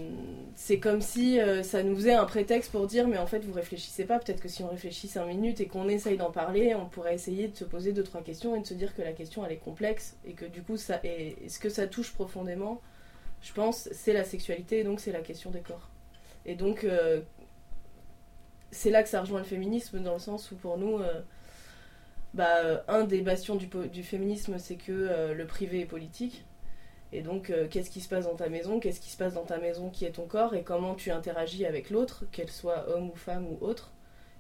comme si ça nous faisait un prétexte pour dire mais en fait vous réfléchissez pas peut-être que si on réfléchit 5 minutes et qu'on essaye d'en parler on pourrait essayer de se poser deux trois questions et de se dire que la question elle est complexe et que du coup ça est ce que ça touche profondément je pense c'est la sexualité et donc c'est la question des corps. Et donc euh, c'est là que ça rejoint le féminisme dans le sens où pour nous euh, bah, un des bastions du, féminisme c'est que euh, le privé est politique. Et donc, qu'est-ce qui se passe dans ta maison? Qu'est-ce qui se passe dans ta maison qui est ton corps? Et comment tu interagis avec l'autre, qu'elle soit homme ou femme ou autre?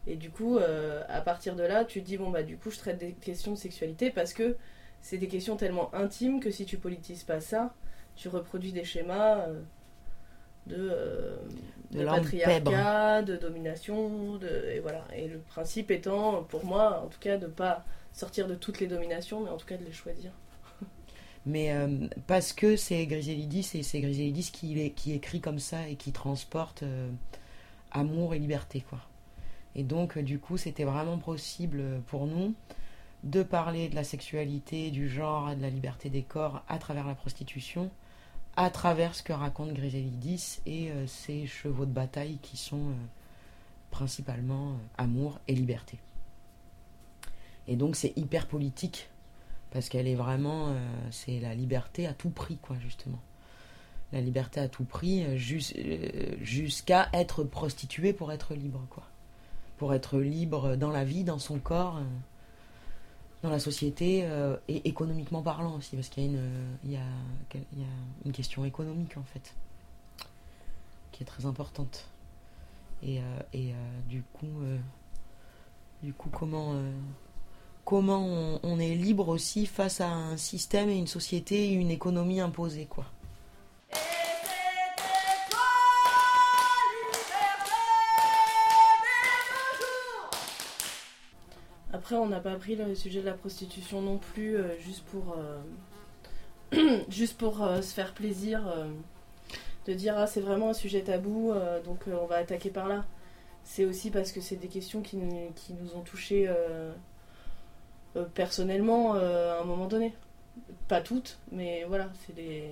Et du coup, à partir de là, tu te dis, bon, bah, du coup, je traite des questions de sexualité parce que c'est des questions tellement intimes que si tu politises pas ça, tu reproduis des schémas euh, de, euh, De de l'homme patriarcat, de domination, de, et voilà. Et le principe étant, pour moi, en tout cas, de pas sortir de toutes les dominations, mais en tout cas de les choisir. Mais euh, parce que c'est Griselidis et c'est Griselidis qui, écrit comme ça et qui transporte euh, amour et liberté, quoi. Et donc, du coup, c'était vraiment possible pour nous de parler de la sexualité, du genre de la liberté des corps à travers la prostitution, à travers ce que raconte Griselidis et euh, ses chevaux de bataille qui sont euh, principalement euh, amour et liberté. Et donc, c'est hyper politique parce qu'elle est vraiment c'est la liberté à tout prix quoi justement. La liberté à tout prix jus- jusqu'à être prostituée pour être libre quoi. Pour être libre dans la vie dans son corps dans la société euh, et économiquement parlant aussi parce qu'il y a une il y a, y a une question économique en fait qui est très importante et, euh, et euh, du coup du coup comment comment on, on est libre aussi face à un système et une société et une économie imposée quoi. Après, on n'a pas pris le sujet de la prostitution non plus euh, juste pour, euh, juste pour euh, se faire plaisir, de dire ah c'est vraiment un sujet tabou, donc on va attaquer par là. C'est aussi parce que c'est des questions qui nous, qui nous ont touchés personnellement à un moment donné. Pas toutes, mais voilà, c'est des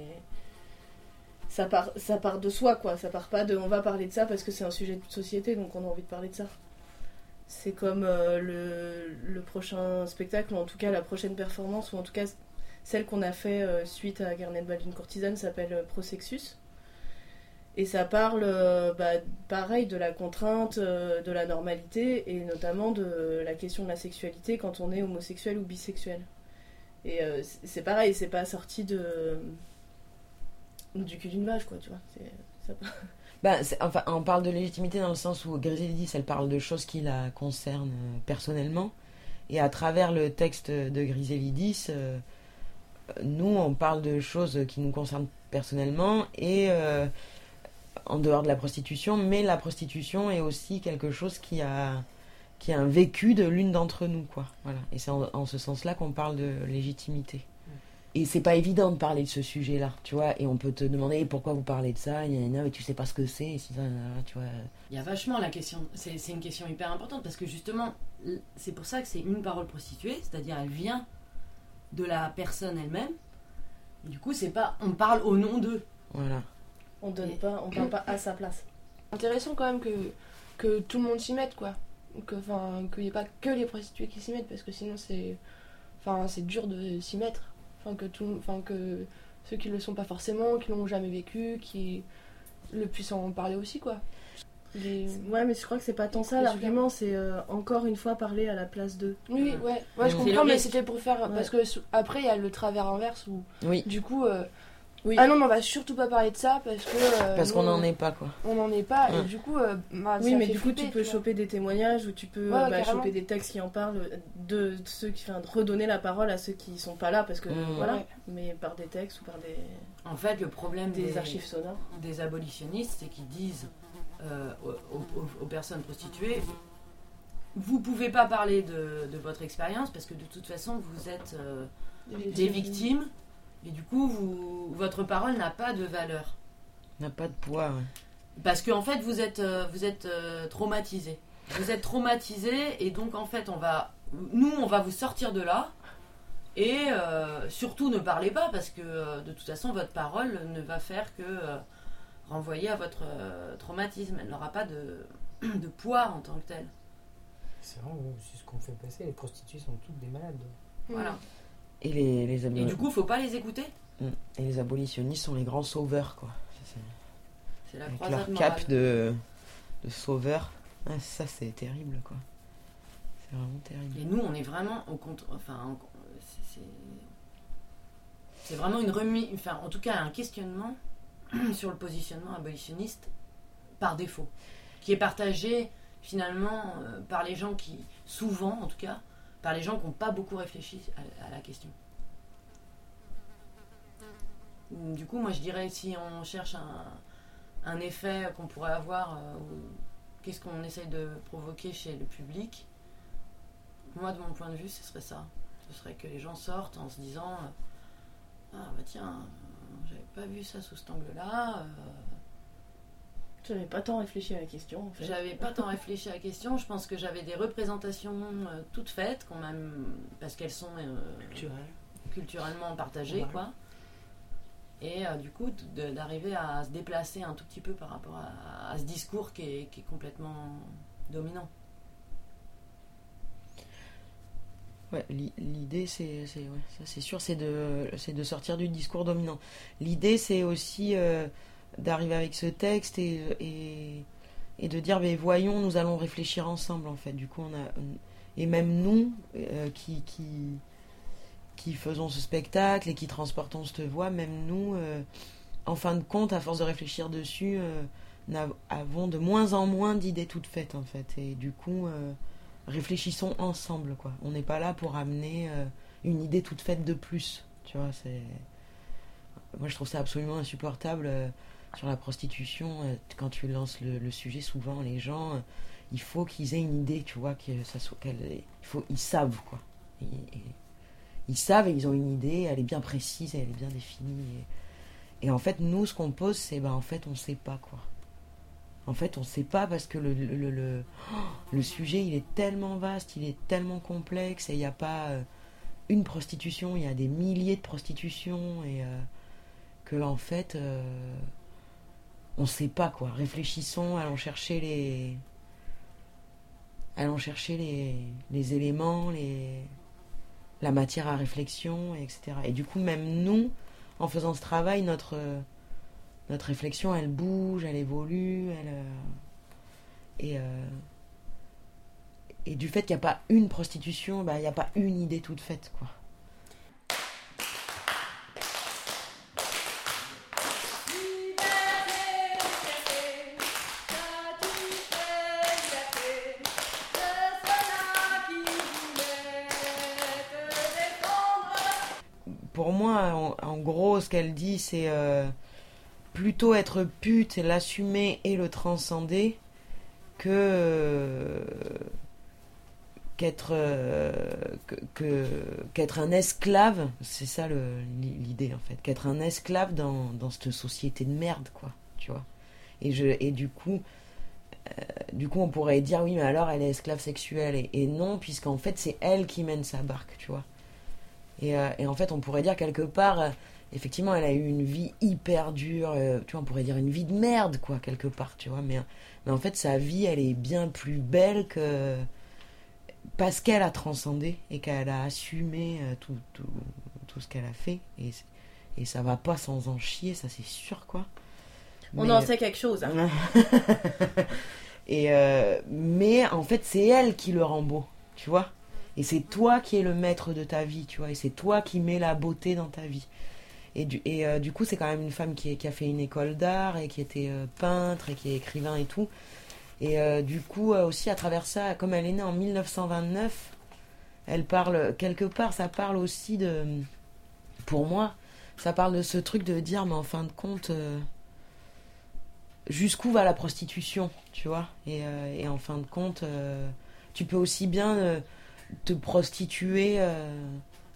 ça part, ça part de soi, quoi. Ça part pas de on va parler de ça parce que c'est un sujet de société, donc on a envie de parler de ça. C'est comme euh, le, le prochain spectacle, ou en tout cas la prochaine performance, ou en tout cas celle qu'on a fait euh, suite à Garnet Ball d'une courtisane, s'appelle euh, Prosexus. Et ça parle, bah, pareil, de la contrainte, de la normalité, et notamment de la question de la sexualité quand on est homosexuel ou bisexuel. Et c'est- pareil, c'est pas sorti de du cul d'une vache, quoi, tu vois. C'est- Bah, enfin, on parle de légitimité dans le sens où Griselidis, elle parle de choses qui la concernent euh, personnellement. Et à travers le texte de Griselidis, euh, nous, on parle de choses qui nous concernent personnellement et euh, en dehors de la prostitution. Mais la prostitution est aussi quelque chose qui a, qui a un vécu de l'une d'entre nous, quoi. Voilà. Et c'est en ce sens-là qu'on parle de légitimité. Et c'est pas évident de parler de ce sujet-là, tu vois. Et on peut te demander pourquoi vous parlez de ça, gna, gna, mais tu sais pas ce que c'est, et tu vois. Il y a vachement la question. C'est c'est une question hyper importante parce que justement, c'est pour ça que c'est une parole prostituée, c'est-à-dire elle vient de la personne elle-même. Et Du coup, c'est pas on parle au nom d'eux. Voilà. On donne pas, on parle pas à sa place. intéressant quand même que, que tout le monde s'y mette quoi que enfin qu'il n'y ait pas que les prostituées qui s'y mettent parce que sinon c'est enfin c'est dur de s'y mettre enfin que tout enfin que ceux qui le sont pas forcément qui l'ont jamais vécu qui le puissent en parler aussi quoi Les- Ouais, mais je crois que c'est pas tant ça. L'argument, c'est euh, encore une fois parler à la place d'eux. Oui, ouais, ouais, je comprends, mais c'était pour faire. Ouais. Parce que après, il y a le travers inverse où. Oui. Du coup. euh, Oui. Ah non, mais on va surtout pas parler de ça parce que. euh, Parce qu'on n'en est pas, quoi. On n'en est pas, et du coup. euh, bah, Oui, ça mais fait du coup, flipper, tu peux vois. choper des témoignages ou tu peux Ouais, bah, choper des textes qui en parlent de ceux qui enfin, de redonner la parole à ceux qui sont pas là parce que Mmh. voilà, Ouais. mais par des textes ou par des En fait, le problème Des archives sonores. des abolitionnistes, c'est qu'ils disent euh, aux, aux- aux personnes prostituées vous pouvez pas parler de, de votre expérience parce que de toute façon, vous êtes euh, Des des victimes. Et du coup, vous, votre parole n'a pas de valeur. N'a pas de poids. ouais. Parce qu'en fait, vous êtes, euh, vous êtes euh, traumatisé. Vous êtes traumatisé et donc en fait, on va, nous, on va vous sortir de là. Et euh, surtout, ne parlez pas parce que euh, de toute façon, votre parole ne va faire que euh, renvoyer à votre euh, traumatisme. Elle n'aura pas de, de poids en tant que tel. C'est vraiment c'est ce qu'on fait passer. Les prostituées sont toutes des malades. Voilà. Et les, les Et aboli- du coup, faut pas les écouter. Mm. Et les abolitionnistes sont les grands sauveurs, quoi. C'est- la Avec leur cap de, de sauveur. Ah, ça, c'est terrible, quoi. C'est vraiment terrible. Et nous, on est vraiment au contre. Enfin, en- c'est- c'est. C'est vraiment une remise. Enfin, en tout cas, un questionnement sur le positionnement abolitionniste par défaut, qui est partagé finalement euh, par les gens qui, souvent en tout cas, par les gens qui n'ont pas beaucoup réfléchi à, la question. Du coup, moi je dirais si on cherche un, effet qu'on pourrait avoir, euh, qu'est-ce qu'on essaye de provoquer chez le public, moi de mon point de vue, ce serait ça. Ce serait que les gens sortent en se disant euh, Ah bah tiens, j'avais pas vu ça sous cet angle-là. euh, J'avais pas tant réfléchi à la question. En fait. j'avais pas tant réfléchi à la question. Je pense que j'avais des représentations euh, toutes faites, qu'on m'a- parce qu'elles sont euh, culturellement partagées, Ouais. quoi. Et euh, du coup, d'arriver à se déplacer un tout petit peu par rapport à, à ce discours qui est, qui est complètement dominant. Ouais, l'i- l'idée, c'est, c'est- ouais, ça c'est sûr, c'est de, c'est de sortir du discours dominant. L'idée, c'est aussi euh, d'arriver avec ce texte et, et, et de dire, mais voyons, nous allons réfléchir ensemble, en fait. Du coup, on a, et même nous, euh, qui, qui, qui faisons ce spectacle et qui transportons cette voix, même nous, euh, en fin de compte, à force de réfléchir dessus, euh, avons de moins en moins d'idées toutes faites, en fait. Et du coup, réfléchissons ensemble, quoi. On n'est pas là pour amener une idée toute faite de plus, tu vois. C'est moi, je trouve ça absolument insupportable sur la prostitution. euh, quand tu lances le, sujet, souvent les gens, euh, il faut qu'ils aient une idée, tu vois, que ça soit, qu'elle- ils savent, quoi. Ils savent et ils ont une idée, elle est bien précise, et elle est bien définie. Et, en fait, nous, ce qu'on pose, c'est, ben, en fait, on sait pas, quoi. En fait, on sait pas parce que le, sujet, il est tellement vaste, il est tellement complexe, et il n'y a pas euh, une prostitution, il y a des milliers de prostitutions, et que, en fait, on sait pas, quoi. Réfléchissons, allons chercher les. Allons chercher les, les éléments, la matière à réflexion, etc. Et du coup, même nous, en faisant ce travail, notre, notre réflexion, elle bouge, elle évolue, elle, euh, et, euh, et du fait qu'il n'y a pas une prostitution, bah, il n'y a pas une idée toute faite, quoi. Pour moi, en, en gros, ce qu'elle dit, c'est euh, plutôt être pute l'assumer et le transcender que euh, qu'être euh, qu'être un esclave. C'est ça l'idée en fait, qu'être un esclave dans, dans cette société de merde, quoi. Tu vois. Et je et du coup. du coup, on pourrait dire oui, mais alors elle est esclave sexuelle. Et, non, puisqu'en fait, c'est elle qui mène sa barque, tu vois. Et, en fait, on pourrait dire quelque part, effectivement, elle a eu une vie hyper dure, euh, tu vois, on pourrait dire une vie de merde, quoi, quelque part, tu vois. Mais, mais en fait, sa vie, elle est bien plus belle que. Parce qu'elle a transcendé et qu'elle a assumé euh, tout, tout, tout ce qu'elle a fait. Et, et ça va pas sans en chier, ça c'est sûr, quoi. On Mais- en sait quelque chose. hein. Et euh, mais en fait, c'est elle qui le rend beau, tu vois. Et c'est toi qui es le maître de ta vie, tu vois. Et c'est toi qui mets la beauté dans ta vie. Et du, et, euh, du coup, c'est quand même une femme qui, a fait une école d'art et qui était euh, peintre et qui est écrivain et tout. Et euh, du coup, aussi à travers ça, comme elle est née en 1929, elle parle, quelque part, ça parle aussi de. Pour moi, ça parle de ce truc de dire, mais en fin de compte. jusqu'où va la prostitution, tu vois? Et, et en fin de compte, tu peux aussi bien te prostituer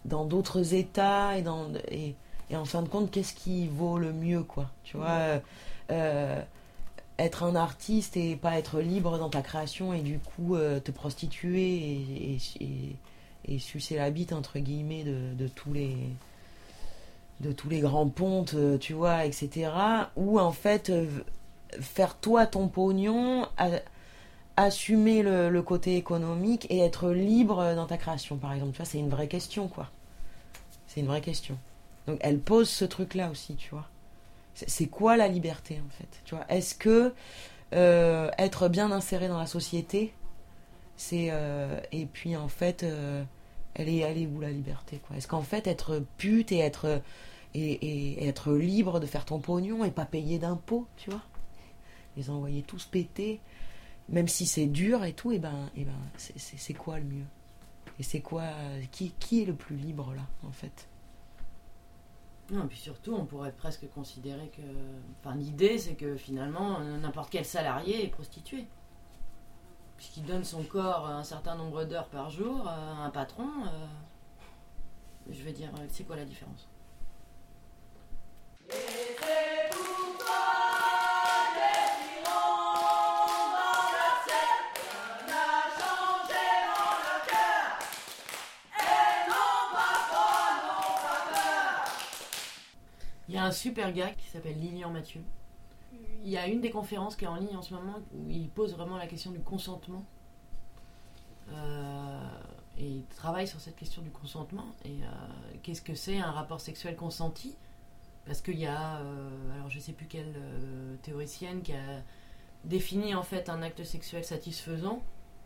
dans d'autres états et, dans, et, et en fin de compte, qu'est-ce qui vaut le mieux, quoi Tu vois euh, euh, être un artiste et pas être libre dans ta création et du coup euh, te prostituer et, et, et- et sucer la bite, entre guillemets, de, de tous les de tous les grands pontes, tu vois, etc. Ou en fait, faire toi ton pognon, assumer le, le côté économique et être libre dans ta création, par exemple. Tu vois, c'est une vraie question, quoi. C'est une vraie question. Donc, elle pose ce truc-là aussi, tu vois. C'est quoi la liberté, en fait Tu vois, est-ce que euh, être bien inséré dans la société, c'est euh, et puis en fait, euh, elle est, elle où la liberté, quoi? Est-ce qu'en fait, être pute et être et, être libre de faire ton pognon et pas payer d'impôts, tu vois? Les envoyer tous péter, même si c'est dur et tout, et ben, et ben c'est quoi le mieux? Et c'est quoi qui, qui est le plus libre là, en fait? Non, et puis surtout, on pourrait presque considérer que. Enfin, l'idée, c'est que finalement, n'importe quel salarié est prostitué. Puisqu'il donne son corps un certain nombre d'heures par jour à un patron. euh, Je veux dire, c'est quoi la différence? Il y a un super gars qui s'appelle Lilian Mathieu. Il y a une des conférences qui est en ligne en ce moment où il pose vraiment la question du consentement. Euh, et il travaille sur cette question du consentement. Et euh, qu'est-ce que c'est un rapport sexuel consenti? Parce qu'il y a, euh, alors je sais plus quelle théoricienne qui a défini en fait un acte sexuel satisfaisant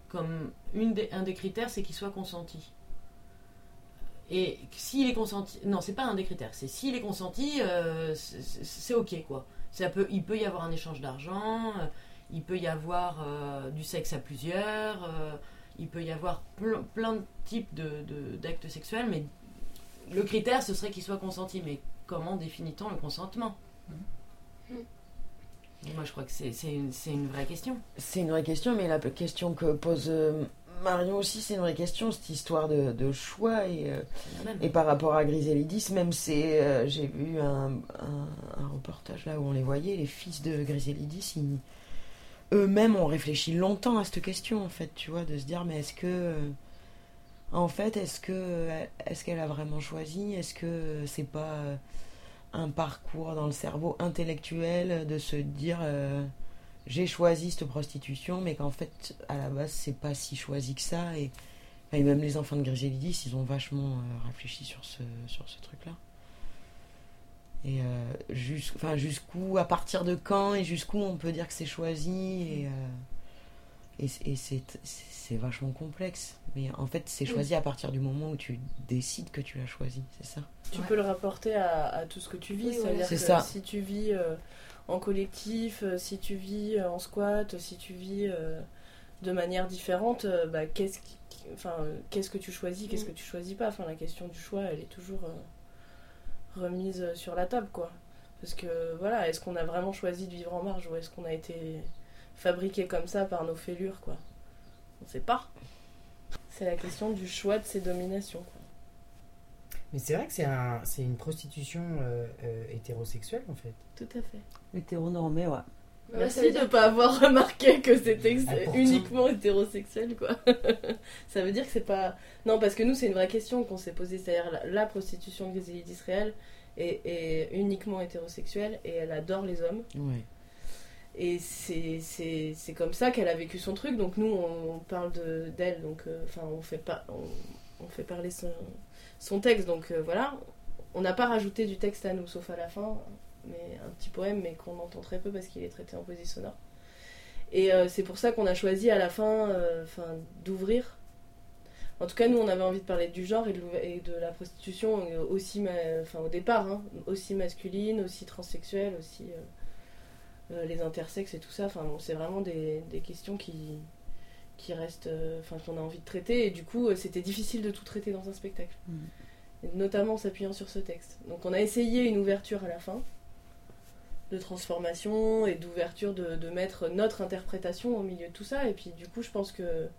comme une un des critères, c'est qu'il soit consenti. Et s'il est consenti, non, c'est pas un des critères, c'est s'il est consenti, euh, c'est- ok quoi. Ça peut, il peut y avoir un échange d'argent, euh, il peut y avoir euh, du sexe à plusieurs, euh, il peut y avoir plein, plein de types de- de- d'actes sexuels, mais le critère ce serait qu'il soit consenti. Mais comment définit-on le consentement? Moi je crois que c'est une, vraie question. C'est une vraie question, mais la question que pose euh, Marion aussi, c'est une vraie question, cette histoire de, de choix. Et, euh, et par rapport à Griselidis, même c'est. euh, J'ai vu un, un- un reportage là où on les voyait, les fils de Griselidis, ils- eux-mêmes ont réfléchi longtemps à cette question, en fait, tu vois, de se dire, mais est-ce que. euh, en fait, est-ce que est-ce qu'elle a vraiment choisi? Est-ce que c'est pas un parcours dans le cerveau intellectuel de se dire j'ai choisi cette prostitution, mais qu'en fait, à la base, c'est pas si choisi que ça. Et, et même les enfants de Griselidis, ils ont vachement euh, réfléchi sur ce, sur ce truc-là. Et euh, jusqu'où, à partir de quand et jusqu'où on peut dire que c'est choisi. Et, euh, et, et c'est, vachement complexe. Mais en fait, c'est choisi à partir du moment où tu décides que tu l'as choisi, c'est ça? Tu peux le rapporter à, à tout ce que tu vis. Oui, C'est-à-dire C'est que ça. si tu vis euh, en collectif, euh, si tu vis euh, en squat, si tu vis euh, de manière différente, bah, qu'est-ce qui- qui- enfin, qu'est-ce que tu choisis, qu'est-ce que tu choisis pas? Enfin, La question du choix, elle est toujours euh, remise sur la table. quoi. Parce que voilà, est-ce qu'on a vraiment choisi de vivre en marge ou est-ce qu'on a été fabriqué comme ça par nos fêlures quoi? On sait pas. C'est la question du choix de ces dominations. quoi. Mais c'est vrai que c'est un, c'est une prostitution euh, euh, hétérosexuelle en fait. Tout à fait. Hétéronormé, ouais. Merci de ne pas avoir remarqué que c'était Ah, uniquement hétérosexuel, quoi. ça veut dire que c'est pas. Non, parce que nous, c'est une vraie question qu'on s'est posée. C'est-à-dire, la, la prostitution de Griselidis réelle est, est uniquement hétérosexuelle et elle adore les hommes. Ouais. Et c'est- c'est c'est comme ça qu'elle a vécu son truc. Donc, nous, on, on parle de- d'elle. Donc, euh, enfin, on, fait pas, on, on fait parler son, son texte. Donc, euh, voilà. On n'a pas rajouté du texte à nous, sauf à la fin. mais un petit poème, mais qu'on entend très peu parce qu'il est traité en poésie sonore. Et euh, c'est pour ça qu'on a choisi à la fin, euh, d'ouvrir. En tout cas, nous, on avait envie de parler du genre et de, la prostitution aussi, enfin, au départ, hein, aussi masculine, aussi transsexuelle, aussi les intersexes et tout ça. C'est vraiment des questions qui, qui restent, euh, enfin, qu'on a envie de traiter. Et du coup, euh, c'était difficile de tout traiter dans un spectacle, Et notamment en s'appuyant sur ce texte. Donc, on a essayé une ouverture à la fin de transformation et d'ouverture de, de mettre notre interprétation au milieu de tout ça. Et puis du coup, je pense que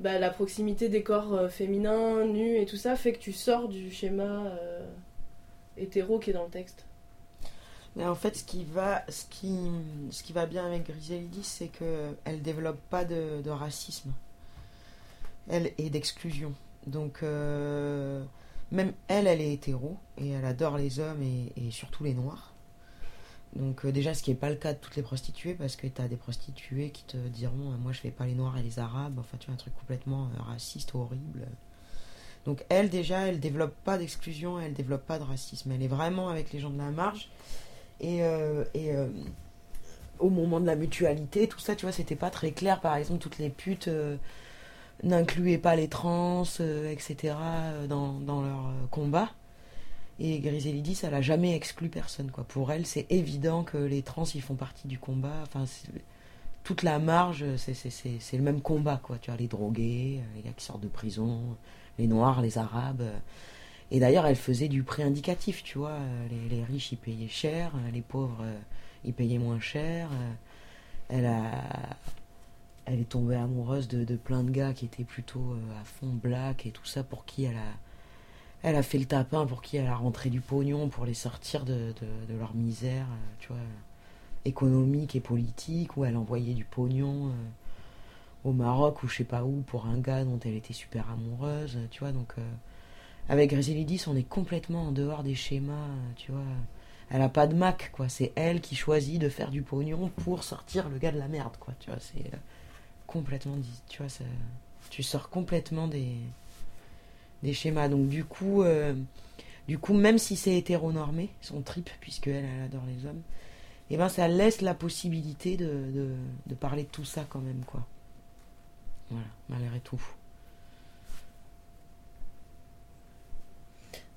bah, la proximité des corps euh, féminins, nus et tout ça fait que tu sors du schéma euh, hétéro qui est dans le texte. En fait, ce qui va, ce qui, ce qui va bien avec Griselda, c'est que elle développe pas de, racisme, elle et d'exclusion. Donc euh, même elle, elle est hétéro et elle adore les hommes et, surtout les noirs. Donc euh, déjà, ce qui n'est pas le cas de toutes les prostituées, parce que tu as des prostituées qui te diront, euh, moi je fais pas les noirs et les arabes, enfin tu vois un truc complètement raciste, horrible. Donc elle déjà, elle développe pas d'exclusion, elle développe pas de racisme. Elle est vraiment avec les gens de la marge. Et, euh, euh, au moment de la mutualité, tout ça, tu vois, c'était pas très clair. Par exemple, toutes les putes euh, n'incluaient pas les trans, etc., dans, leur combat. Et Griselidis, elle a jamais exclu personne, quoi. Pour elle, c'est évident que les trans, ils font partie du combat. Enfin, toute la marge, c'est- le même combat, quoi. Tu vois, les drogués, les gars qui sortent de prison, les noirs, les arabes. Et d'ailleurs, elle faisait du prix indicatif, tu vois. euh, Les, riches, ils payaient cher, euh, les pauvres, euh, ils payaient moins cher. Elle a, elle est tombée amoureuse de, plein de gars qui étaient plutôt à fond black et tout ça, pour qui elle a, elle a fait le tapin, pour qui elle a rentré du pognon pour les sortir de, de- leur misère, tu vois, économique et politique, où elle envoyait du pognon au Maroc ou je sais pas où pour un gars dont elle était super amoureuse, tu vois, donc. Avec Griselidis, on est complètement en dehors des schémas, tu vois. Elle a pas de Mac, quoi. C'est elle qui choisit de faire du pognon pour sortir le gars de la merde, quoi. Tu vois, c'est euh, complètement, tu vois, ça- tu sors complètement des des schémas. Donc du coup, euh, du coup, même si c'est hétéronormé, son trip, puisque elle, adore les hommes, et ben ça laisse la possibilité de, de, de parler de tout ça quand même, quoi. Voilà, malgré tout.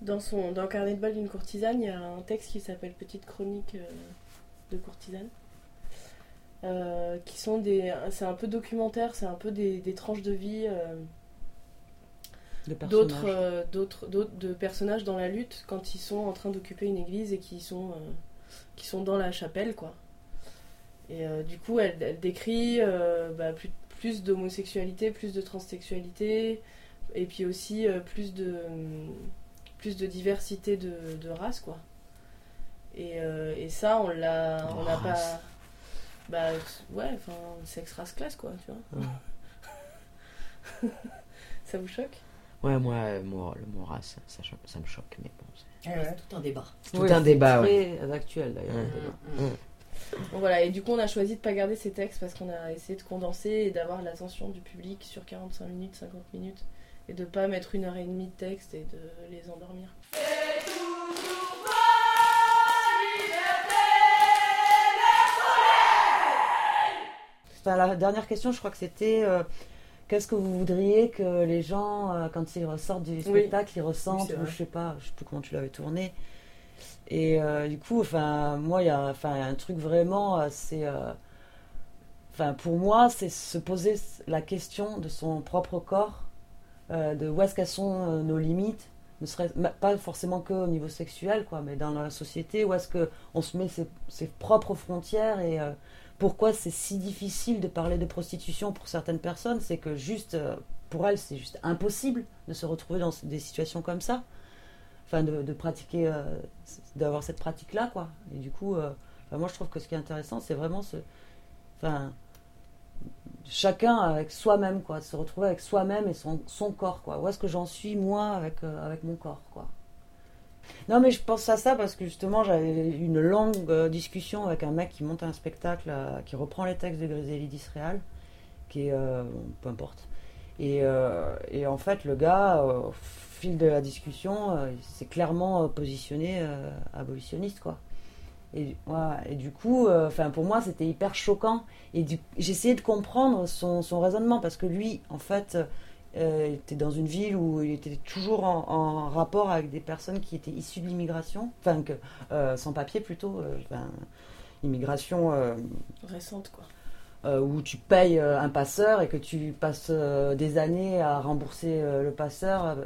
Dans son dans Carnet de bal d'une courtisane, il y a un texte qui s'appelle Petite chronique euh, de courtisane. Euh, qui sont des. C'est un peu documentaire, c'est un peu des, des tranches de vie euh, d'autres euh, de personnages dans la lutte quand ils sont en train d'occuper une église et qui sont qui sont dans la chapelle quoi. Et du coup, elle, elle décrit bah, plus, plus d'homosexualité, plus de transsexualité, et puis aussi plus de plus de diversité de, de races quoi. Et, euh, et ça, on l'a, on n'a Race. pas. Bah ouais, enfin, sexe, race, classe quoi, tu vois. ça vous choque? Ouais, moi, moi, le mot race, ça, me choque, mais bon. c'est- ouais, tout un débat. Tout Oui, un c'est débat, très ouais. actuel, d'ailleurs. Bon, voilà, et du coup, on a choisi de pas garder ces textes parce qu'on a essayé de condenser et d'avoir l'attention du public sur 45 minutes, 50 minutes, et de pas mettre une heure et demie de texte et de les endormir. Enfin, la dernière question, je crois que c'était euh, qu'est-ce que vous voudriez que les gens, euh, quand ils ressortent du spectacle, ils ressentent, Oui, ou je sais pas, je sais plus comment tu l'avais tourné. Et euh, du coup, enfin, moi, il y a enfin, un truc vraiment, c'est. Enfin, pour moi, c'est se poser la question de son propre corps, euh, de où est-ce qu'elles sont euh, nos limites, ne serait pas forcément que au niveau sexuel, quoi, mais dans la société, où est-ce que on se met ses, propres frontières et euh, pourquoi c'est si difficile de parler de prostitution pour certaines personnes, c'est que juste pour elles, c'est juste impossible de se retrouver dans des situations comme ça, enfin de, pratiquer, d'avoir cette pratique-là, quoi. Et du coup, moi je trouve que ce qui est intéressant, c'est vraiment ce, enfin chacun avec soi-même quoi de se retrouver avec soi-même et son, son corps quoi. Où est-ce que j'en suis moi avec euh, avec mon corps quoi. Non mais je pense à ça parce que justement j'avais une longue euh, discussion avec un mec qui monte un spectacle euh, qui reprend les textes de Griselidis Real qui est bon, peu importe. Et, et en fait le gars au fil de la discussion s'est clairement positionné abolitionniste quoi Et, voilà. et du coup, euh, pour moi, c'était hyper choquant. Et j'essayais de comprendre son, son raisonnement parce que lui, en fait, euh, était dans une ville où il était toujours en, rapport avec des personnes qui étaient issues de l'immigration, enfin euh, sans papier plutôt, immigration. Récente, quoi. Euh, où tu payes euh, un passeur et que tu passes euh, des années à rembourser euh, le passeur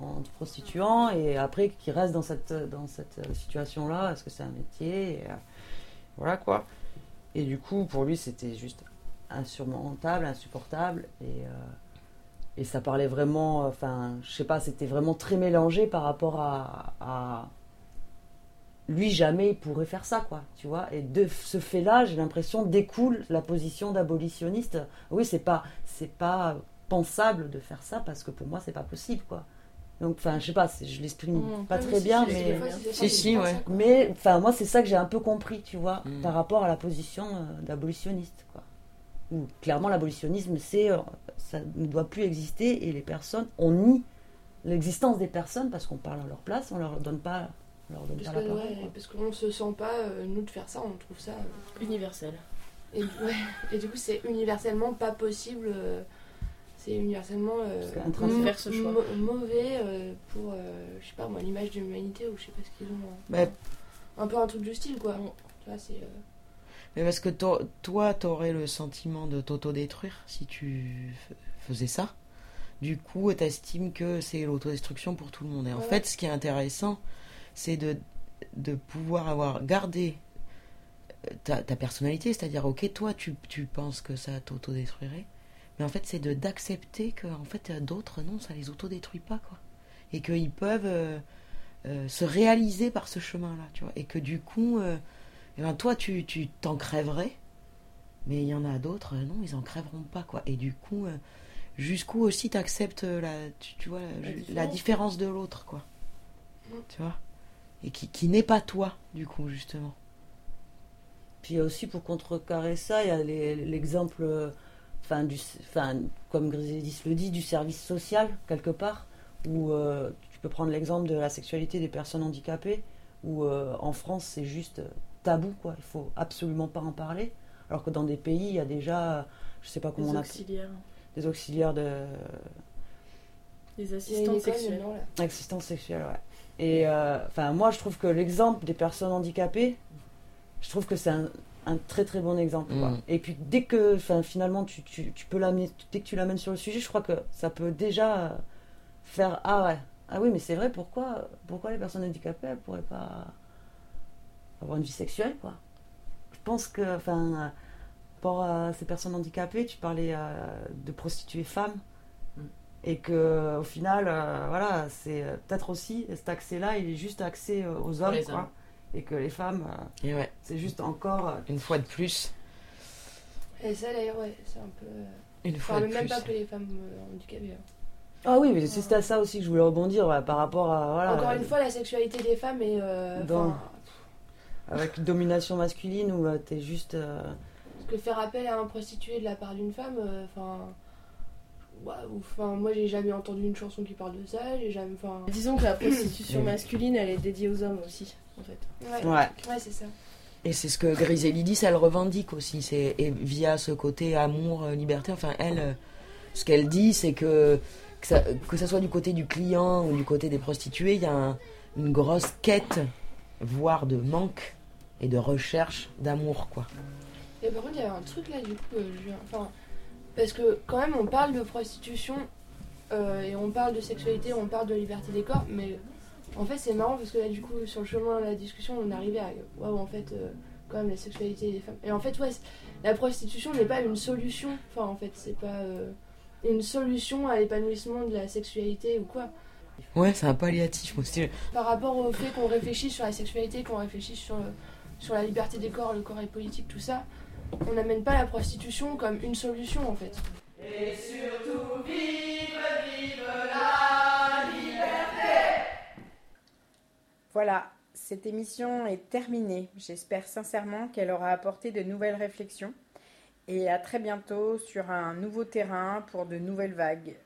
en, te prostituant et après qui reste dans cette, dans cette situation-là, est-ce que c'est un métier? Voilà quoi. Et du coup, pour lui, c'était juste insurmontable, insupportable et, et ça parlait vraiment, enfin, je sais pas, c'était vraiment très mélangé par rapport à lui jamais il pourrait faire ça quoi tu vois. Et de ce fait là j'ai l'impression découle la position d'abolitionniste. Oui c'est pas c'est pas pensable de faire ça parce que pour moi c'est pas possible quoi. Donc enfin je sais pas c'est- je l'exprime Mmh. pas Ah oui, très si, bien si, mais si si ouais. mais enfin moi c'est ça que j'ai un peu compris tu vois Mmh. par rapport à la position euh, d'abolitionniste quoi. Où clairement l'abolitionnisme c'est euh, ça ne doit plus exister et les personnes on nie l'existence des personnes parce qu'on parle à leur place on leur donne pas leur donne Parce pas la que, parole ouais, quoi. parce qu'on se sent pas, euh, nous, de faire ça, on trouve ça. euh, Universel. Et, ouais, et du coup, c'est universellement pas possible. euh, c'est universellement euh, Faire ce choix. mau- mauvais euh, pour, euh, je sais pas moi, l'image de l'humanité ou je sais pas ce qu'ils ont. Mais- Un peu un truc du style, quoi. Tu vois, c'est. euh, Mais parce que to- toi, t'aurais le sentiment de t'autodétruire si tu faisais ça. Du coup, t'estimes que c'est l'autodestruction pour tout le monde. Et en Ouais. fait, ce qui est intéressant, c'est de, de pouvoir avoir gardé euh, ta, ta personnalité. C'est-à-dire, ok, toi, tu, tu penses que ça t'autodétruirait. Mais en fait, c'est de d'accepter que en fait, d'autres, non, ça les autodétruit pas, quoi. Et qu'ils peuvent euh, euh, se réaliser par ce chemin-là, tu vois. Et que du coup... euh, eh ben, toi, tu tu t'en crèverais, mais il y en a d'autres, non, ils en crèveront pas, quoi. Et du coup, jusqu'où aussi t'acceptes la, tu, tu vois, la, différence de l'autre, quoi. Tu vois? Et qui, qui n'est pas toi, du coup, justement. Puis il y a aussi, pour contrecarrer ça, il y a l'exemple, enfin, du, enfin, comme Grisedis le dit, du service social, quelque part, où euh, tu peux prendre l'exemple de la sexualité des personnes handicapées, où euh, en France, c'est juste tabou, quoi. Il faut absolument pas en parler. Alors que dans des pays, il y a déjà, je sais pas comment Des on appelle, auxiliaires. des auxiliaires de Il Des y a une assistants école sexuels. maintenant, là. assistance sexuelle, ouais. Et euh, enfin, moi, je trouve que l'exemple des personnes handicapées, je trouve que c'est un, un très très bon exemple. quoi. Mm. Et puis dès que, enfin, finalement, tu, tu, tu peux l'amener, dès que tu l'amènes sur le sujet, je crois que ça peut déjà euh, faire ah ouais, ah oui, mais c'est vrai. Pourquoi, pourquoi les personnes handicapées, elles pourraient pas avoir une vie sexuelle, quoi? Je pense que, enfin, euh, par rapport à ces personnes handicapées, tu parlais euh, de prostituées femmes et que au final euh, voilà c'est euh, peut-être aussi cet accès là il est juste accès euh, aux hommes quoi. hommes. et que les femmes euh, ouais. c'est juste encore euh, Une fois de plus. Et ça, d'ailleurs, ouais, c'est un peu. Une enfin, fois de même plus. pas que les femmes euh, handicapées. hein. ah oui mais c'est à ça aussi que je voulais rebondir ouais, par rapport à voilà Encore une fois, la sexualité des femmes est. euh, Dans- enfin, avec une domination masculine où euh, t'es juste euh, Parce que faire appel à un prostitué de la part d'une femme, euh, enfin. Ouais, ou- Enfin, moi j'ai jamais entendu une chanson qui parle de ça, j'ai jamais. Enfin... Disons que la prostitution masculine, elle est dédiée aux hommes aussi, en fait. Ouais, Ouais. ouais c'est ça. Et c'est ce que Griselidis, elle revendique aussi, c'est et via ce côté amour, euh, liberté. Enfin, elle, euh, ce qu'elle dit, c'est que que ça, que ça soit du côté du client ou du côté des prostituées, il y a un- une grosse quête, voire de manque et de recherche d'amour, quoi. Et par contre, il y avait un truc là, du coup, euh, je viens- enfin, parce que quand même, on parle de prostitution euh, et on parle de sexualité, on parle de liberté des corps, mais en fait, c'est marrant parce que là, du coup, sur le chemin de la discussion, on est arrivé à waouh, en fait, euh, quand même, la sexualité des femmes. Et en fait, ouais, la prostitution n'est pas une solution, enfin, en fait, c'est pas euh, une solution à l'épanouissement de la sexualité ou quoi. Ouais, c'est un palliatif aussi. Par rapport au fait qu'on réfléchisse sur la sexualité, qu'on réfléchisse sur, sur la liberté des corps, le corps est politique, tout ça, on n'amène pas la prostitution comme une solution en fait. Et surtout, vive, vive la liberté Voilà, cette émission est terminée. J'espère sincèrement qu'elle aura apporté de nouvelles réflexions. Et à très bientôt sur un nouveau terrain pour de nouvelles vagues